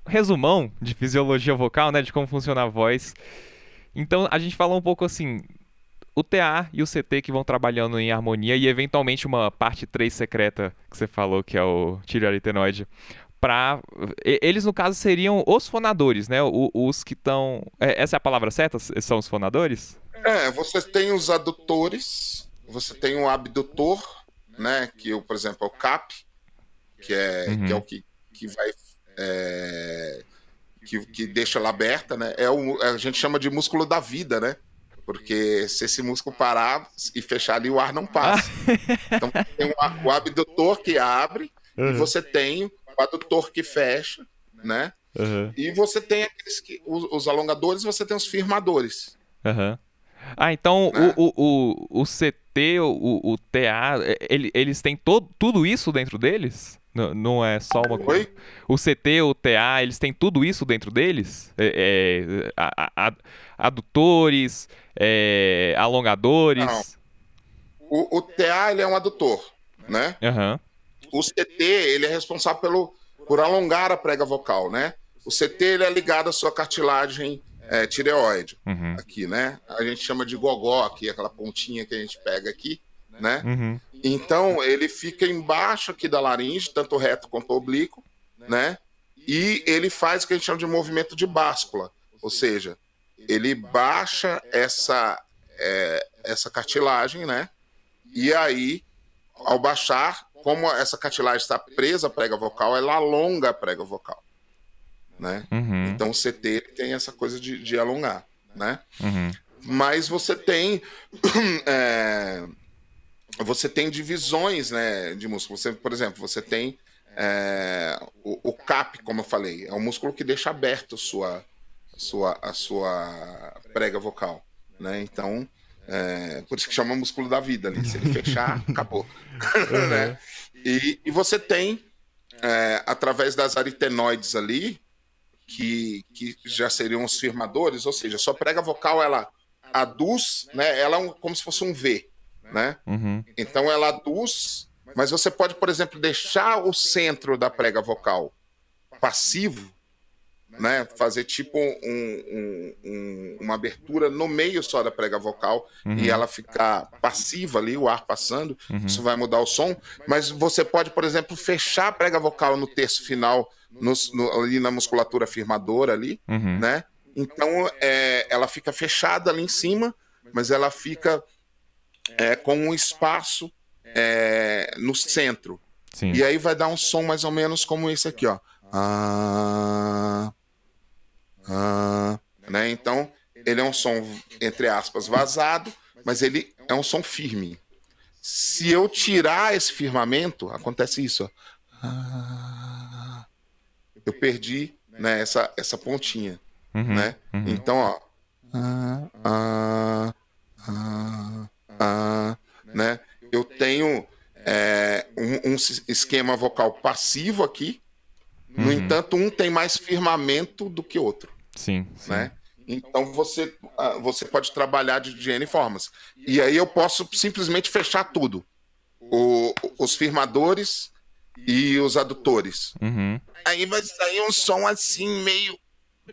resumão de fisiologia vocal, né? De como funciona a voz. Então a gente falou um pouco assim. O TA e o CT que vão trabalhando em harmonia e eventualmente uma parte 3 secreta que você falou, que é o tireoaritenoide. Pra... Eles, no caso, seriam os fonadores, né? os que estão. É, essa é a palavra certa? São os fonadores? É, você tem os adutores, você tem o abdutor, né? Que, por exemplo, é o CAP, que é, uhum. que, é o que, que vai. É, que, que deixa ela aberta, né? É o, a gente chama de músculo da vida, né? Porque se esse músculo parar e fechar ali, o ar não passa. então tem o, o abdutor que abre uhum. e você tem o adutor que fecha, né? Uhum. E você tem aqueles que, os, os, alongadores, você tem os firmadores. Uhum. Ah, então né? o, o, o, CT, o, o TA, ele, eles têm todo, tudo isso dentro deles? Não, não é só uma coisa. O CT, o TA, eles têm tudo isso dentro deles? É, é, a, a, adutores, é, alongadores? Não. O, o TA ele é um adutor, né? Uhum. O CT ele é responsável pelo, por alongar a prega vocal, né? O CT ele é ligado à sua cartilagem é, tireoide, uhum. aqui, né? A gente chama de gogó aqui, aquela pontinha que a gente pega aqui né? Uhum. Então ele fica embaixo aqui da laringe, tanto reto quanto oblíquo, né? E ele faz o que a gente chama de movimento de báscula, ou seja, ele baixa essa é, essa cartilagem, né? E aí, ao baixar, como essa cartilagem está presa à prega vocal, ela alonga a prega vocal, né? Uhum. Então o CT tem essa coisa de, de alongar, né? Uhum. Mas você tem é, você tem divisões né, de músculo. Você, por exemplo, você tem é, o, o, CAP, como eu falei, é um músculo que deixa aberto a sua, sua, a sua prega vocal. Né? Então, é, por isso que chama músculo da vida ali. Se ele fechar, acabou. Uhum. né? e, e você tem, é, através das aritenoides ali, que, que já seriam os firmadores, ou seja, sua prega vocal ela aduz, né? Ela é um, como se fosse um V né? Uhum. Então ela aduz, mas você pode, por exemplo, deixar o centro da prega vocal passivo, né? Fazer tipo um, um, um, uma abertura no meio só da prega vocal uhum. e ela ficar passiva ali, o ar passando. Uhum. Isso vai mudar o som. Mas você pode, por exemplo, fechar a prega vocal no terço final, no, no, ali na musculatura firmadora ali, uhum. né? Então é, ela fica fechada ali em cima, mas ela fica é, com um espaço é, no centro. Sim. E aí vai dar um som mais ou menos como esse aqui, ó. Ah, ah, né? Então, ele é um som, entre aspas, vazado, mas ele é um som firme. Se eu tirar esse firmamento, acontece isso. Ah, eu perdi né, essa, essa pontinha. Uhum, né? Uhum. Então, ó. Ah, ah, ah, ah, né? Eu tenho é, um, um, esquema vocal passivo aqui. No uhum. entanto, um tem mais firmamento do que outro. Sim. sim. Né? Então você, ah, você pode trabalhar de, de N formas. E aí eu posso simplesmente fechar tudo. O, os firmadores e os adutores. Uhum. Aí vai sair um som assim, meio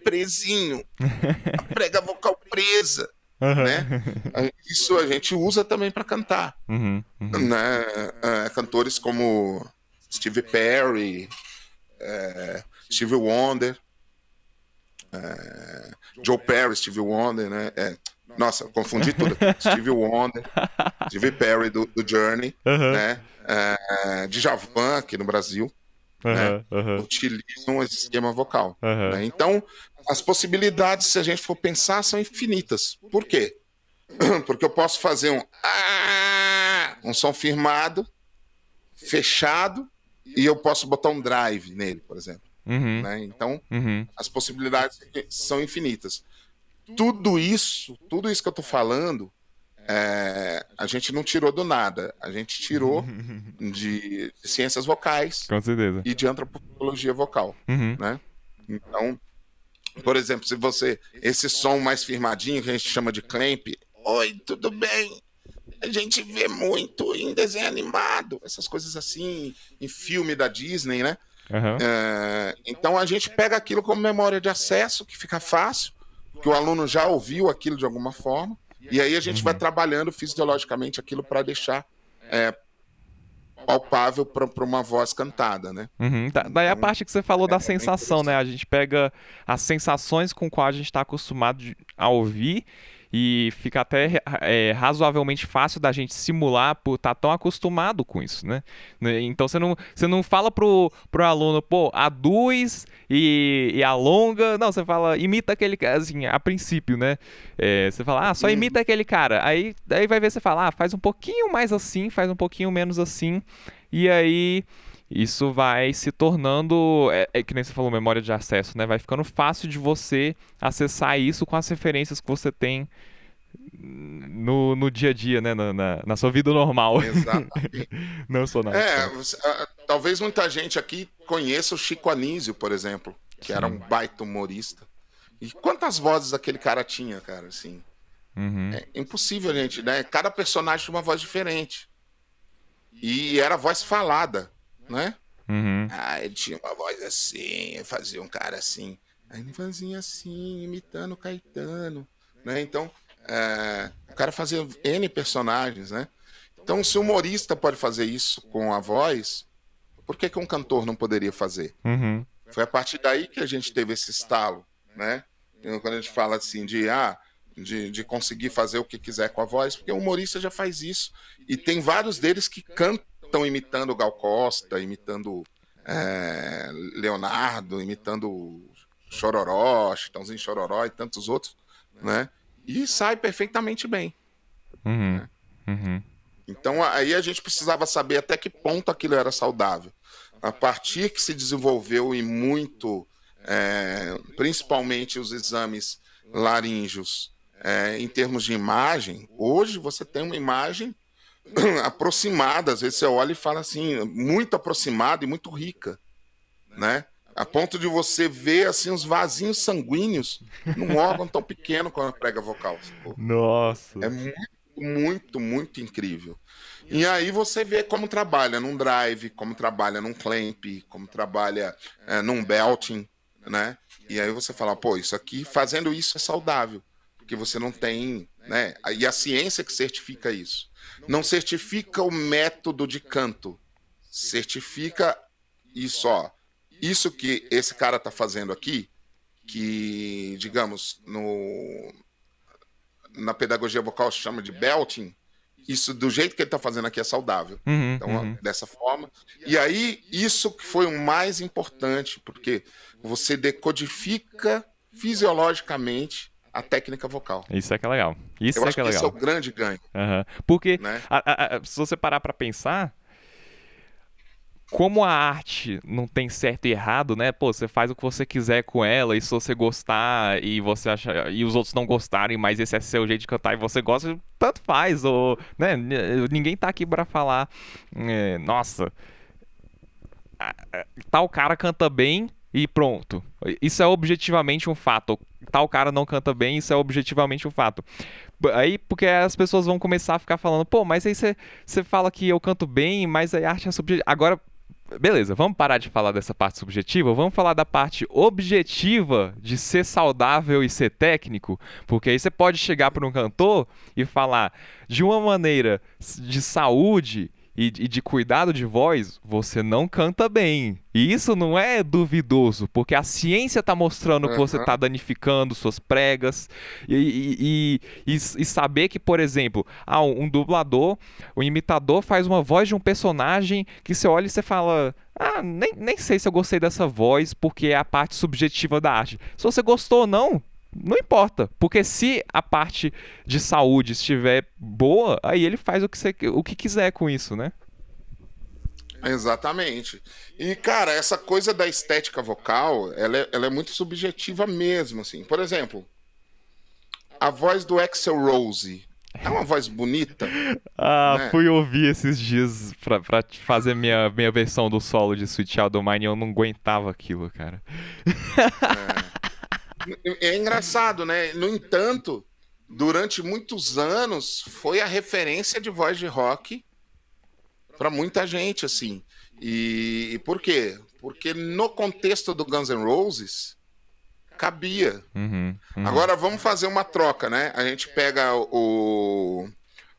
presinho. a prega vocal presa. Uhum. Né? Isso a gente usa também para cantar. Uhum, uhum. Né? É, cantores como Steve Perry, é, Steve Wonder, é, Joe Perry, Steve Wonder, né? É, nossa, confundi tudo. Steve Wonder, Steve Perry do, do Journey, né? É, Djavan aqui no Brasil. Né? Utilizam esse esquema vocal. Né? Então, as possibilidades, se a gente for pensar, são infinitas. Por quê? Porque eu posso fazer um ah", um som firmado, fechado, e eu posso botar um drive nele, por exemplo. Uhum. Né? Então, uhum. as possibilidades são infinitas. Tudo isso, tudo isso que eu estou falando, é, a gente não tirou do nada. A gente tirou de, de ciências vocais e de antropologia vocal. Uhum. Né? Então, por exemplo, se você. Esse som mais firmadinho que a gente chama de clamp. Oi, tudo bem? A gente vê muito em desenho animado, essas coisas assim, em filme da Disney, né? Uhum. É, então a gente pega aquilo como memória de acesso, que fica fácil, que o aluno já ouviu aquilo de alguma forma, e aí a gente uhum. vai trabalhando fisiologicamente aquilo para deixar é, palpável para uma voz cantada, né? Uhum. Da, daí a então, parte que você falou da é, é sensação, né? A gente pega as sensações com quais a gente está acostumado a ouvir e fica até é, razoavelmente fácil da gente simular por estar tá tão acostumado com isso, né? né? Então você não, você não fala pro, pro aluno, pô, aduz e, e alonga, não, você fala, imita aquele cara, assim, a princípio, né? É, você fala, ah, só uhum. imita aquele cara, aí, aí vai ver, você fala, ah, faz um pouquinho mais assim, faz um pouquinho menos assim, e aí isso vai se tornando, é, é, que nem você falou, memória de acesso, né? Vai ficando fácil de você acessar isso com as referências que você tem no, no dia a dia, né? Na, na, na sua vida normal. Exatamente. Não sou nada. É, você, uh, talvez muita gente aqui conheça o Chico Anísio, por exemplo, que Sim. era um baita humorista. E quantas vozes aquele cara tinha, cara, assim? Uhum. É impossível, gente, né? Cada personagem tinha uma voz diferente. E era voz falada né? Uhum. Ah, ele tinha uma voz assim, fazia um cara assim. Aí ele fazia assim, imitando o Caetano, né? Então, é, o cara fazia N personagens, né? Então, se o humorista pode fazer isso com a voz, por que, que um cantor não poderia fazer? Uhum. Foi a partir daí que a gente teve esse estalo, né? Quando a gente fala assim de, ah, de, de conseguir fazer o que quiser com a voz, porque o humorista já faz isso. E tem vários deles que cantam estão imitando Gal Costa, imitando é, Leonardo, imitando Chororó, Chitãozinho Chororó e tantos outros, né? E sai perfeitamente bem. Uhum, né? uhum. Então aí a gente precisava saber até que ponto aquilo era saudável. A partir que se desenvolveu e muito, é, principalmente os exames laríngeos, é, em termos de imagem, hoje você tem uma imagem aproximada. Às vezes você olha e fala assim, muito aproximada e muito rica, né? A ponto de você ver assim os vasinhos sanguíneos num órgão tão pequeno como a prega vocal. Nossa. É muito, muito, muito incrível. E aí você vê como trabalha num drive, como trabalha num clamp, como trabalha é, num belting, né? E aí você fala, pô, isso aqui, fazendo isso é saudável, porque você não tem, né? E a ciência que certifica isso não certifica o método de canto, certifica isso, ó. Isso que esse cara tá fazendo aqui, que, digamos, no, na pedagogia vocal se chama de belting, isso do jeito que ele está fazendo aqui é saudável. Uhum, então, uhum. dessa forma. E aí, isso que foi o mais importante, porque você decodifica fisiologicamente a técnica vocal. Isso é que é legal. Isso Eu é acho que é legal. Esse é o grande ganho. Uhum. Porque né? a, a, se você parar para pensar, como a arte não tem certo e errado, né? Pô, você faz o que você quiser com ela e se você gostar e você acha e os outros não gostarem, mas esse é seu jeito de cantar e você gosta, tanto faz. Ou, né? Ninguém tá aqui para falar, é, nossa, tal cara canta bem e pronto. Isso é objetivamente um fato. Tal cara não canta bem, isso é objetivamente um fato. Aí, porque as pessoas vão começar a ficar falando, pô, mas aí você fala que eu canto bem, mas a arte é subjetiva. Agora, beleza, vamos parar de falar dessa parte subjetiva, vamos falar da parte objetiva de ser saudável e ser técnico, porque aí você pode chegar para um cantor e falar de uma maneira de saúde e, e, de cuidado de voz, você não canta bem. E isso não é duvidoso, porque a ciência está mostrando uhum. que você está danificando suas pregas. E, e, e, saber que, por exemplo, ah, um dublador, o imitador faz uma voz de um personagem que você olha e você fala. Ah, nem, nem sei se eu gostei dessa voz, porque é a parte subjetiva da arte. Se você gostou ou não, não importa, porque se a parte de saúde estiver boa, aí ele faz o que, você, o que quiser com isso, né? Exatamente. E, cara, essa coisa da estética vocal, ela é, ela é muito subjetiva mesmo, assim. Por exemplo, a voz do Axel Rose é uma voz bonita. ah, né? fui ouvir esses dias pra, pra fazer minha, minha versão do solo de Sweet Child of Mine e eu não aguentava aquilo, cara. É. É engraçado, né? No entanto, durante muitos anos foi a referência de voz de rock para muita gente, assim. E, e, por quê? porque no contexto do Guns N' Roses cabia. Uhum, uhum. Agora vamos fazer uma troca, né? A gente pega o.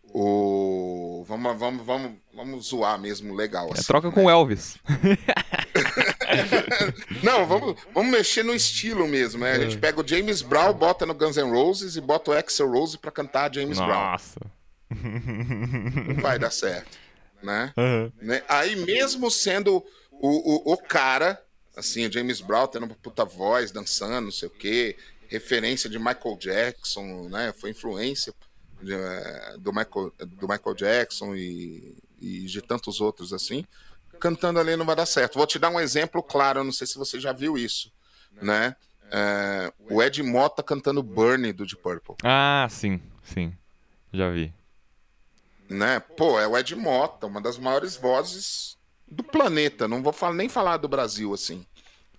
O. Vamos, vamos, vamos, vamos zoar mesmo, legal. É, assim, troca né? com o Elvis. Não, vamos, vamos mexer no estilo mesmo, né? A gente pega o James Brown, bota no Guns N' Roses e bota o Axel Rose pra cantar James Brown. Nossa. Não vai dar certo, né? Uhum. Aí mesmo sendo o, o, o cara, assim, o James Brown tendo uma puta voz, dançando, não sei o quê, referência de Michael Jackson, né? Foi influência de, eh, do, Michael, do Michael Jackson e, e de tantos outros assim. Cantando ali não vai dar certo. Vou te dar um exemplo claro, eu não sei se você já viu isso, né? É, o Ed Mota cantando Burnie do Deep Purple. Ah, sim, sim. Já vi. né? Pô, é o Ed Mota, uma das maiores vozes do planeta. Não vou falar, nem falar do Brasil assim.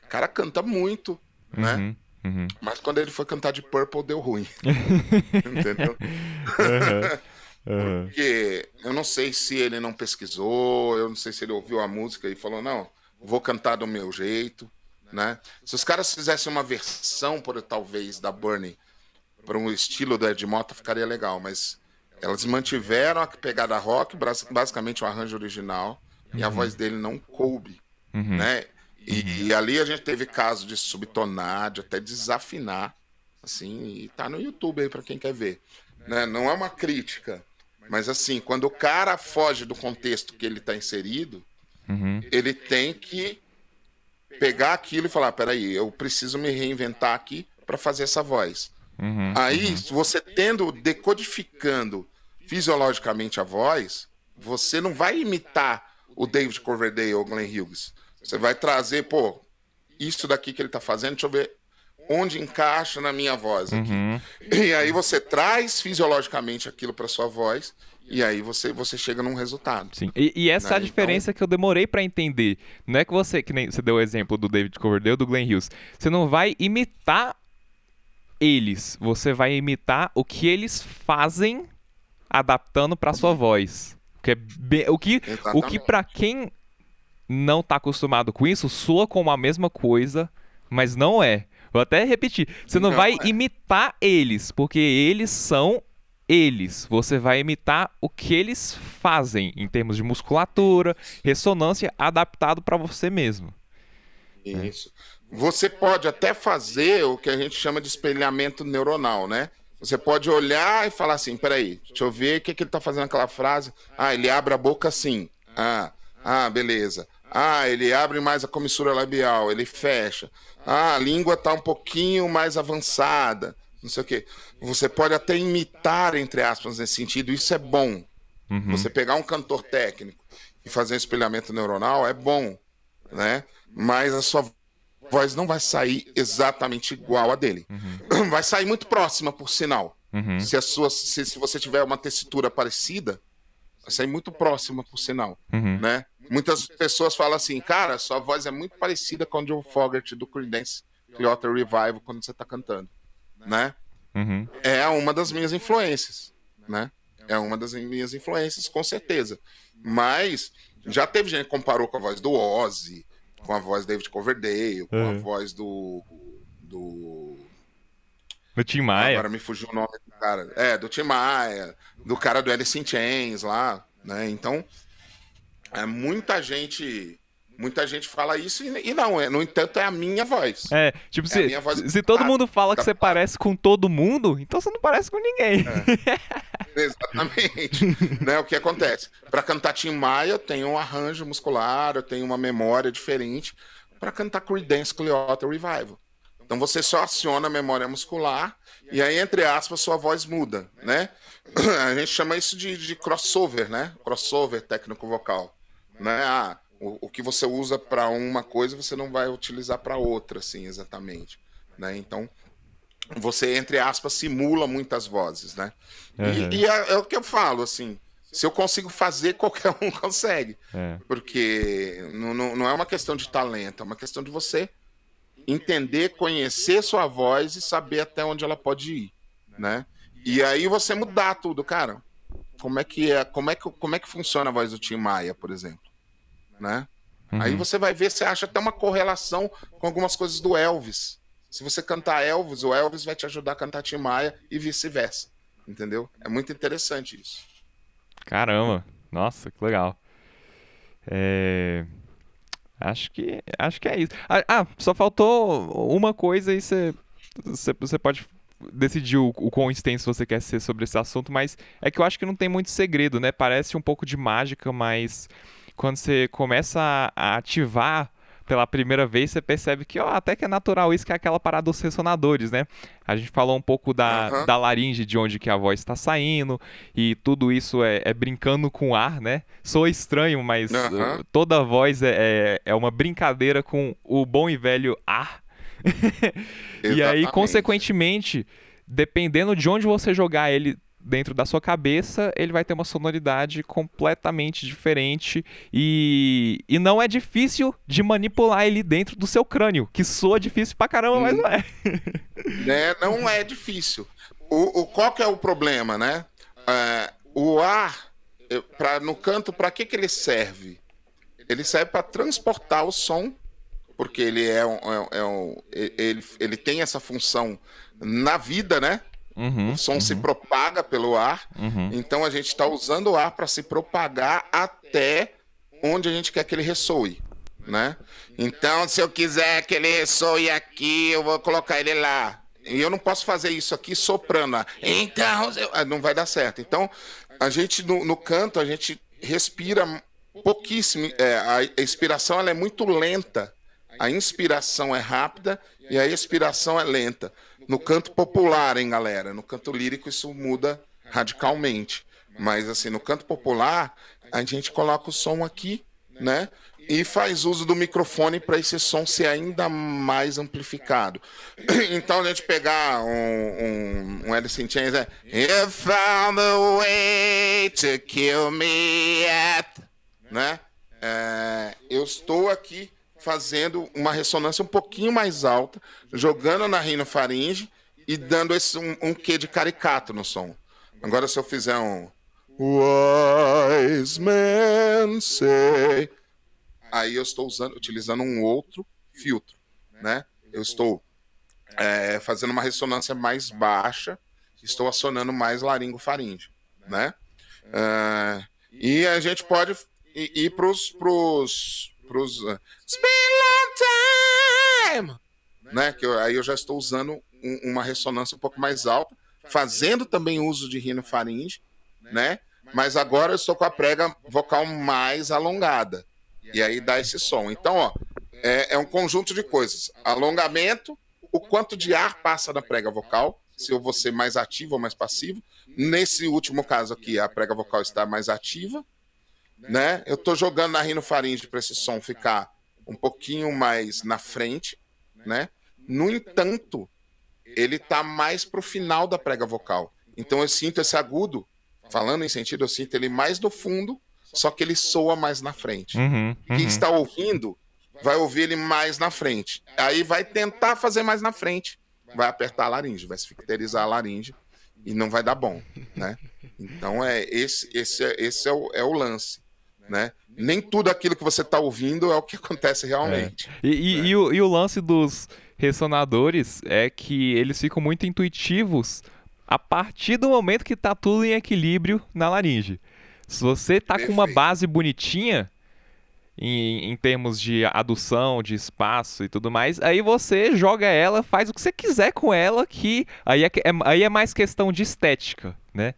O cara canta muito, né? Uhum, uhum. Mas quando ele foi cantar de Purple deu ruim. Entendeu? Uhum, uhum. Porque eu não sei se ele não pesquisou, eu não sei se ele ouviu a música e falou, não, vou cantar do meu jeito, né? Se os caras fizessem uma versão, por talvez, da Burnie para um estilo do Ed Mota, ficaria legal, mas elas mantiveram a pegada rock, basicamente o arranjo original, e a voz dele não coube, Uhum. né? E, e ali a gente teve caso de subtonar, de até desafinar, assim, e tá no YouTube aí para quem quer ver. Né? Não é uma crítica, mas assim, quando o cara foge do contexto que ele está inserido, Uhum. ele tem que pegar aquilo e falar: peraí, eu preciso me reinventar aqui para fazer essa voz. Uhum. Aí, se você tendo, decodificando fisiologicamente a voz, você não vai imitar o David Coverdale ou o Glenn Hughes. Você vai trazer, pô, isso daqui que ele tá fazendo, deixa eu ver onde encaixa na minha voz aqui. Uhum. E aí você traz fisiologicamente aquilo para sua voz e aí você, você chega num resultado. Sim. E, e essa é a Né, diferença que eu demorei pra entender. Não é que você, que nem você deu o exemplo do David Coverdale, do Glenn Hughes. Você não vai imitar eles, você vai imitar o que eles fazem adaptando pra sua voz. O que é bem- o que, o que para quem não tá acostumado com isso, soa como a mesma coisa, mas não é. Vou até repetir. Você não, Não vai é. imitar eles, porque eles são eles. Você vai imitar o que eles fazem em termos de musculatura, ressonância, adaptado pra você mesmo. Isso. Você pode até fazer o que a gente chama de espelhamento neuronal, né? Você pode olhar e falar assim, peraí, deixa eu ver o que, que ele tá fazendo aquela frase. Ah, ele abre a boca assim. Ah, ah, beleza. Ah, ele abre mais a comissura labial, ele fecha. Ah, a língua tá um pouquinho mais avançada. Não sei o quê. Você pode até imitar, entre aspas, nesse sentido. Isso é bom. Você pegar um cantor técnico e fazer um espelhamento neuronal é bom, né? Mas a sua voz não vai sair exatamente igual a dele. Vai sair muito próxima, por sinal. Uhum. Se, a sua, se, se você tiver uma tessitura parecida, vai sair muito próxima, por sinal. Uhum. Né? Muitas pessoas falam assim, cara, sua voz é muito parecida com o Joe Fogerty do Creedence Clearwater Revival quando você está cantando, né? Uhum. é uma das minhas influências, né? É uma das minhas influências, com certeza. Mas já teve gente que comparou com a voz do Ozzy, com a voz do David Coverdale, com a Uhum. voz do. do. Do Tim Maia. Agora me fugiu o nome do cara. É, do Tim Maia, do cara do Alice in Chains lá, né? Então, é, muita gente. Muita gente fala isso e, e não, é, no entanto, é a minha voz. É, tipo, É se, voz se todo mundo fala que você parece com todo mundo, então você não parece com ninguém. Exatamente. né, o que acontece? Para cantar Tim Maia, eu tenho um arranjo muscular, eu tenho uma memória diferente. Para cantar Creedence Clearwater Revival. Então você só aciona a memória muscular e aí, entre aspas, sua voz muda, né? A gente chama isso de, de crossover, né? Crossover técnico-vocal. Né? Ah, o, o que você usa para uma coisa, você não vai utilizar para outra, assim, exatamente. Né? Então, você, entre aspas, simula muitas vozes, né? Uhum. E, e é, é o que eu falo, assim, se eu consigo fazer, qualquer um consegue. É. Porque não, não, não é uma questão de talento, é uma questão de você entender, conhecer sua voz e saber até onde ela pode ir, né? E aí você mudar tudo, cara. Como é que é, como é que, como é que funciona a voz do Tim Maia, por exemplo, né? Uhum. Aí você vai ver, você acha até uma correlação com algumas coisas do Elvis. Se você cantar Elvis, o Elvis vai te ajudar a cantar Tim Maia e vice-versa. Entendeu? É muito interessante isso. Caramba, nossa, que legal. É... Acho que acho que é isso. Ah, ah só faltou uma coisa e você, você pode decidir o, o quão extenso você quer ser sobre esse assunto, mas é que eu acho que não tem muito segredo, né? Parece um pouco de mágica, mas quando você começa a, ativar pela primeira vez, você percebe que ó, até que é natural isso, que é aquela parada dos ressonadores, né? A gente falou um pouco da, uhum. da laringe, de onde que a voz está saindo, e tudo isso é, é, brincando com o ar, né? Sou estranho, mas uhum. toda voz é, é, é uma brincadeira com o bom e velho ar. e aí, consequentemente, dependendo de onde você jogar ele dentro da sua cabeça, ele vai ter uma sonoridade completamente diferente e, e não é difícil de manipular ele dentro do seu crânio, que soa difícil pra caramba, mas não é. é não é difícil. O, o, qual que é o problema, né? É, o ar, pra, no canto, para que, que ele serve? Ele serve para transportar o som, porque ele é um, é, é um, ele, ele tem essa função na vida, né? Uhum, o som uhum. se propaga pelo ar, uhum. então a gente está usando o ar para se propagar até onde a gente quer que ele ressoe, né? Então, se eu quiser que ele ressoe aqui, eu vou colocar ele lá. E eu não posso fazer isso aqui soprando. Então, eu... Ah, não vai dar certo. Então, a gente no, no canto a gente respira pouquíssimo. É, a expiração ela é muito lenta. A inspiração é rápida e a expiração é lenta. No canto popular, hein, galera? No canto lírico isso muda radicalmente. Mas assim, no canto popular, a gente coloca o som aqui, né? E faz uso do microfone para esse som ser ainda mais amplificado. Então a gente pegar um, um, um Alice in Chains é You found a way to kill me at, né? É, eu estou aqui fazendo uma ressonância um pouquinho mais alta, jogando na rinofaringe e dando esse, um, um quê de caricato no som. Agora, se eu fizer um. Wise men say. Aí eu estou usando, utilizando um outro filtro, né? Eu estou é, fazendo uma ressonância mais baixa, estou acionando mais laringofaringe, né? Uh, e a gente pode ir para os pros uh, time, né? Que eu, aí eu já estou usando um, uma ressonância um pouco mais alta, fazendo também uso de rinofaringe, né? Mas agora eu estou com a prega vocal mais alongada e aí dá esse som. Então, ó, é, é um conjunto de coisas: alongamento, o quanto de ar passa na prega vocal, se eu vou ser mais ativo ou mais passivo. Nesse último caso aqui, a prega vocal está mais ativa, né? Eu estou jogando na rinofaringe para esse som ficar um pouquinho mais na frente, né? No entanto, ele está mais para o final da prega vocal. Então eu sinto esse agudo, falando em sentido, eu sinto ele mais no fundo, só que ele soa mais na frente. Uhum, uhum. Quem está ouvindo vai ouvir ele mais na frente. Aí vai tentar fazer mais na frente, vai apertar a laringe, vai esficterizar a laringe e não vai dar bom, né? Então é esse esse é, esse é o, é o lance né? Nem tudo aquilo que você está ouvindo é o que acontece realmente. É. E, e, né? e, o, e o lance dos ressonadores é que eles ficam muito intuitivos a partir do momento que está tudo em equilíbrio na laringe. Se você tá com uma base bonitinha, em, em, termos de adução, de espaço e tudo mais, aí você joga ela, faz o que você quiser com ela, que aí é, é aí é mais questão de estética, né?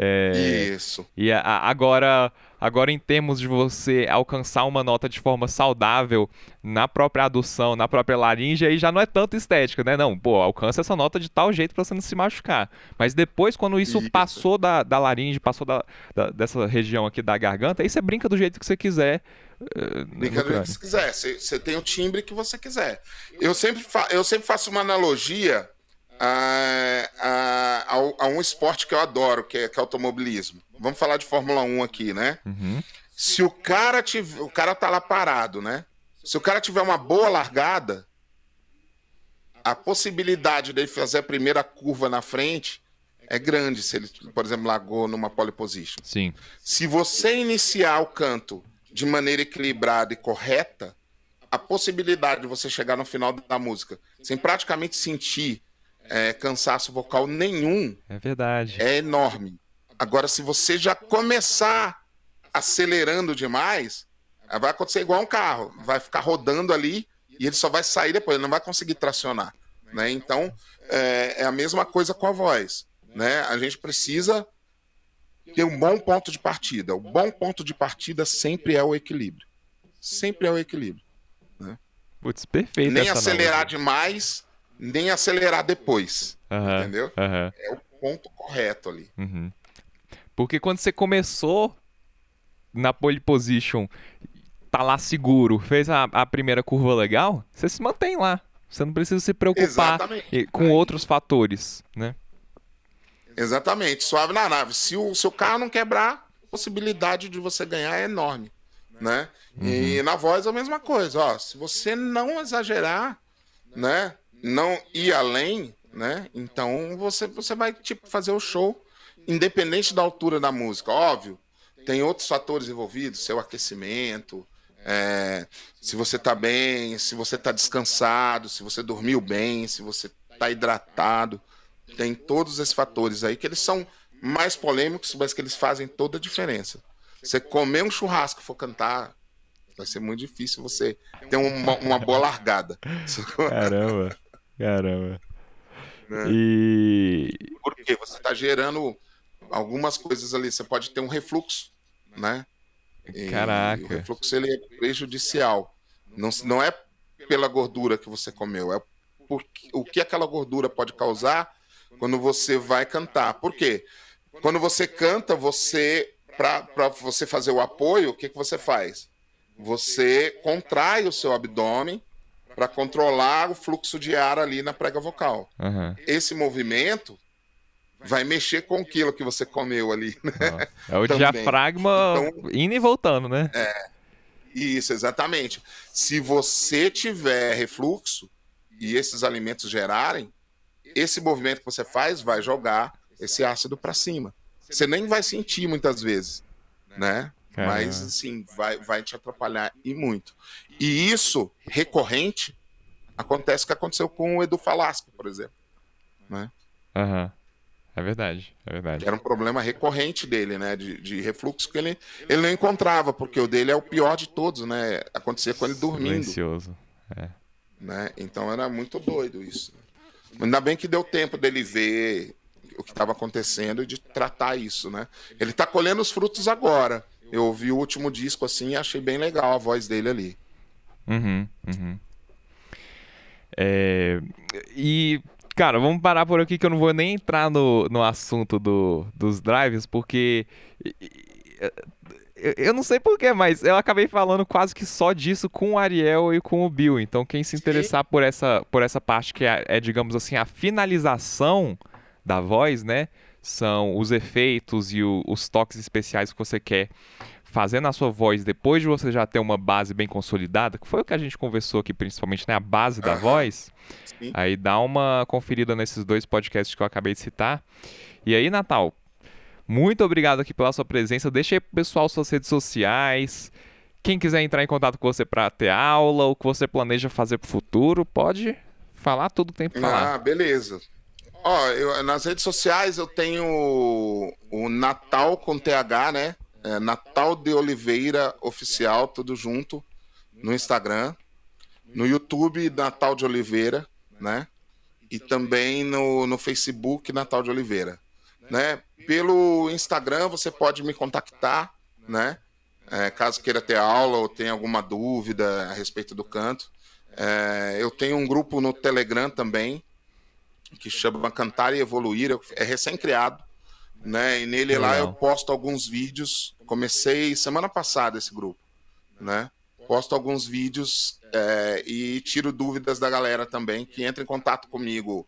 É, Isso. E a, agora, agora, em termos de você alcançar uma nota de forma saudável na própria adução, na própria laringe, aí já não é tanto estética, né? Não, pô, alcança essa nota de tal jeito para você não se machucar. Mas depois, quando isso, isso. passou da, da laringe, passou da, da, dessa região aqui da garganta, aí você brinca do jeito que você quiser. Uh, brinca do jeito que você quiser. Você, você tem o timbre que você quiser. Eu sempre, eu sempre faço uma analogia a, a, a, um esporte que eu adoro, que é, que é automobilismo. Vamos falar de Fórmula 1 aqui, né? Uhum. Se o cara tiver. O cara tá lá parado, né? Se o cara tiver uma boa largada, a possibilidade dele fazer a primeira curva na frente é grande se ele, por exemplo, largou numa pole position. Sim. Se você iniciar o canto de maneira equilibrada e correta, a possibilidade de você chegar no final da música sem praticamente sentir é, cansaço vocal nenhum é verdade é enorme. Agora, se você já começar acelerando demais, vai acontecer igual um carro, vai ficar rodando ali e ele só vai sair depois, ele não vai conseguir tracionar. Né? Então, é, é a mesma coisa com a voz. Né? A gente precisa ter um bom ponto de partida. O bom ponto de partida sempre é o equilíbrio. Sempre é o equilíbrio. Né? Putz, perfeito. Nem acelerar demais, nem acelerar depois. Uhum, entendeu? Uhum. É o ponto correto ali. Uhum. Porque quando você começou na pole position, tá lá seguro, fez a, a primeira curva legal, você se mantém lá. Você não precisa se preocupar Exatamente. com outros fatores, né? Exatamente, suave na nave. Se o seu carro não quebrar, a possibilidade de você ganhar é enorme, né? Uhum. E na voz é a mesma coisa, ó. Se você não exagerar, né? Não ir além, né? Então você, você vai tipo fazer o show independente da altura da música, óbvio. Tem outros fatores envolvidos, seu aquecimento, é, se você está bem, se você está descansado, se você dormiu bem, se você está hidratado. Tem todos esses fatores aí que eles são mais polêmicos, mas que eles fazem toda a diferença. Você comer um churrasco e for cantar, vai ser muito difícil você ter uma, uma boa largada. Caramba, caramba. Né? E. Porque você está gerando algumas coisas ali. Você pode ter um refluxo, né? Caraca. o refluxo ele é prejudicial. Não, não é pela gordura que você comeu, é por, o que aquela gordura pode causar quando você vai cantar. Por quê? Quando você canta, você para você fazer o apoio, o que, que você faz? Você contrai o seu abdômen para controlar o fluxo de ar ali na prega vocal. Uhum. Esse movimento vai mexer com aquilo que você comeu ali. Né? É o Também. diafragma então, indo e voltando, né? É. Isso, exatamente. Se você tiver refluxo e esses alimentos gerarem, esse movimento que você faz vai jogar esse ácido para cima. Você nem vai sentir muitas vezes, né? Caramba. Mas assim, vai, vai te atrapalhar e muito. E isso recorrente acontece o que aconteceu com o Edu Falasco, por exemplo, né? Uhum. É verdade, é verdade. Era um problema recorrente dele, né? De, de, refluxo que ele, ele não encontrava, porque o dele é o pior de todos, né? Acontecia com ele dormindo. Silencioso, é. Né? Então era muito doido isso. Ainda bem que deu tempo dele ver o que estava acontecendo e de tratar isso, né? Ele está colhendo os frutos agora. Eu ouvi o último disco assim e achei bem legal a voz dele ali. Uhum, uhum. É... E Cara, vamos parar por aqui que eu não vou nem entrar no, no assunto do, dos drives, porque. Eu não sei porquê, mas eu acabei falando quase que só disso com o Ariel e com o Bill. Então, quem se interessar por essa, por essa parte que é, é, digamos assim, a finalização da voz, né? São os efeitos e o, os toques especiais que você quer fazendo a sua voz depois de você já ter uma base bem consolidada, que foi o que a gente conversou aqui principalmente, né? A base da voz. Sim. Aí dá uma conferida nesses dois podcasts que eu acabei de citar. E aí, Natal, muito obrigado aqui pela sua presença. Deixa aí pro pessoal suas redes sociais. Quem quiser entrar em contato com você para ter aula, o que você planeja fazer pro futuro, pode falar tudo o tempo falar. Ah, beleza. Ó, eu, nas redes sociais eu tenho o Natal com TH, né? É, Natal de Oliveira Oficial, tudo junto, no Instagram. No YouTube, Natal de Oliveira, né? E também no, no Facebook, Natal de Oliveira. Né? Pelo Instagram, você pode me contactar, né? É, caso queira ter aula ou tenha alguma dúvida a respeito do canto. É, eu tenho um grupo no Telegram também, que chama Cantar e Evoluir, é recém-criado né? E nele Legal. lá eu posto alguns vídeos. Comecei semana passada esse grupo, né? Posto alguns vídeos é, e tiro dúvidas da galera também que entra em contato comigo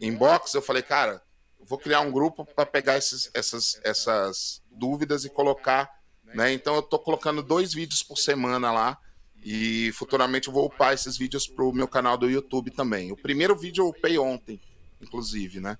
inbox. Eu falei, cara, vou criar um grupo para pegar esses, essas, essas dúvidas e colocar, né? Então eu tô colocando dois vídeos por semana lá. E futuramente eu vou upar esses vídeos pro meu canal do YouTube também. O primeiro vídeo eu upei ontem, inclusive, né?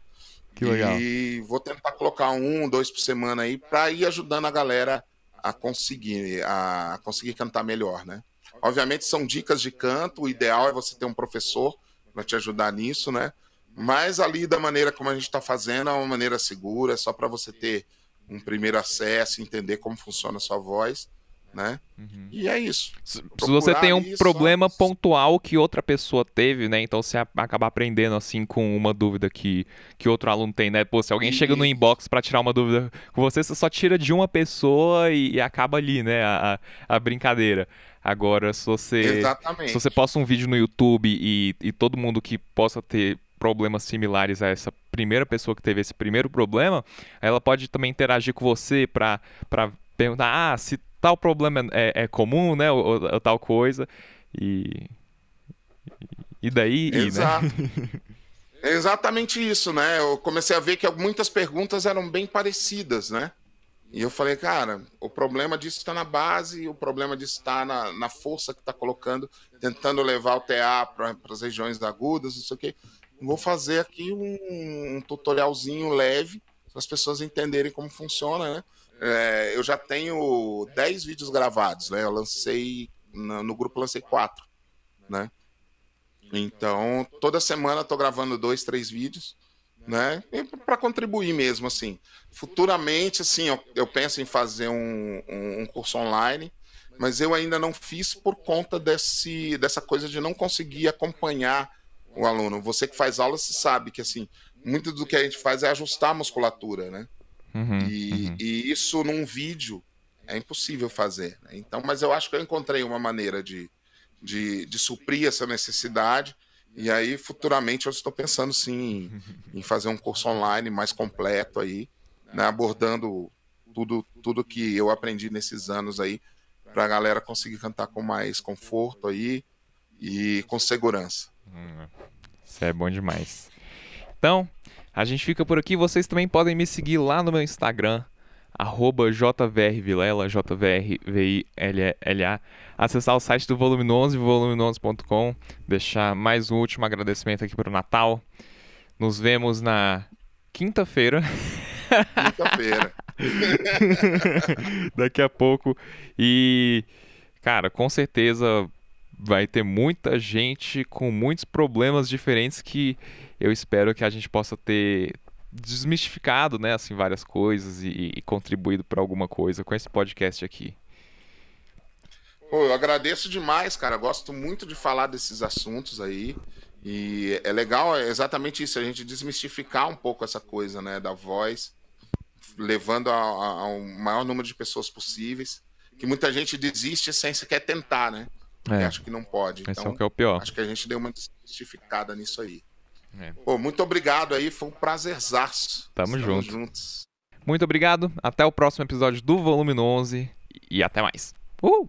Que legal. E vou tentar colocar um, dois por semana aí para ir ajudando a galera a conseguir, a conseguir cantar melhor, né? Obviamente são dicas de canto, o ideal é você ter um professor para te ajudar nisso, né? Mas ali da maneira como a gente está fazendo, é uma maneira segura, é só para você ter um primeiro acesso, entender como funciona a sua voz né? Uhum. E é isso. Se, se você tem um problema só... pontual que outra pessoa teve, né? Então você acaba aprendendo assim com uma dúvida que, que outro aluno tem, né? Pô, se alguém e... chega no inbox para tirar uma dúvida com você, você só tira de uma pessoa e, e acaba ali, né? A, a brincadeira. Agora, se você, Exatamente. se você posta um vídeo no YouTube e, e todo mundo que possa ter problemas similares a essa primeira pessoa que teve esse primeiro problema, ela pode também interagir com você para perguntar, ah, se tal problema é, é comum, né? Ou, ou, tal coisa. E. E daí. Exato. né? é exatamente isso, né? Eu comecei a ver que muitas perguntas eram bem parecidas, né? E eu falei, cara, o problema disso está na base, o problema disso está na, na força que está colocando, tentando levar o TA para as regiões agudas, não sei o quê. Vou fazer aqui um, um tutorialzinho leve, para as pessoas entenderem como funciona, né? É, eu já tenho 10 vídeos gravados, né? Eu lancei, no, no grupo lancei 4, né? Então, toda semana estou gravando dois, três vídeos, né? Para contribuir mesmo, assim. Futuramente, assim, eu, eu penso em fazer um, um, um, curso online, mas eu ainda não fiz por conta desse, dessa coisa de não conseguir acompanhar o aluno. Você que faz aula, você sabe que, assim, muito do que a gente faz é ajustar a musculatura, né? Uhum, e, uhum. e, isso num vídeo é impossível fazer. Né? Então, mas eu acho que eu encontrei uma maneira de, de, de suprir essa necessidade. E aí, futuramente, eu estou pensando sim em, em fazer um curso online mais completo aí, né? abordando tudo, tudo que eu aprendi nesses anos aí, para a galera conseguir cantar com mais conforto aí e com segurança. Hum, isso é bom demais. Então, a gente fica por aqui. Vocês também podem me seguir lá no meu Instagram, arroba jvrvilela, jvrvilla. Acessar o site do Volume 11, volume11.com. Deixar mais um último agradecimento aqui para o Natal. Nos vemos na quinta-feira. Quinta-feira. Daqui a pouco. E, cara, com certeza vai ter muita gente com muitos problemas diferentes que eu espero que a gente possa ter desmistificado, né, assim, várias coisas e, e contribuído para alguma coisa com esse podcast aqui. Pô, eu agradeço demais, cara. Gosto muito de falar desses assuntos aí. E é legal, é exatamente isso, a gente desmistificar um pouco essa coisa, né, da voz, levando ao maior número de pessoas possíveis. Que muita gente desiste sem sequer tentar, né? É. Acho que não pode. Então, Esse é o que é o pior. Acho que a gente deu uma desmistificada nisso aí. É. Pô, muito obrigado aí, foi um prazerzaço. Tamo Estamos junto. juntos. Muito obrigado, até o próximo episódio do Volume 11 e até mais. Uhul!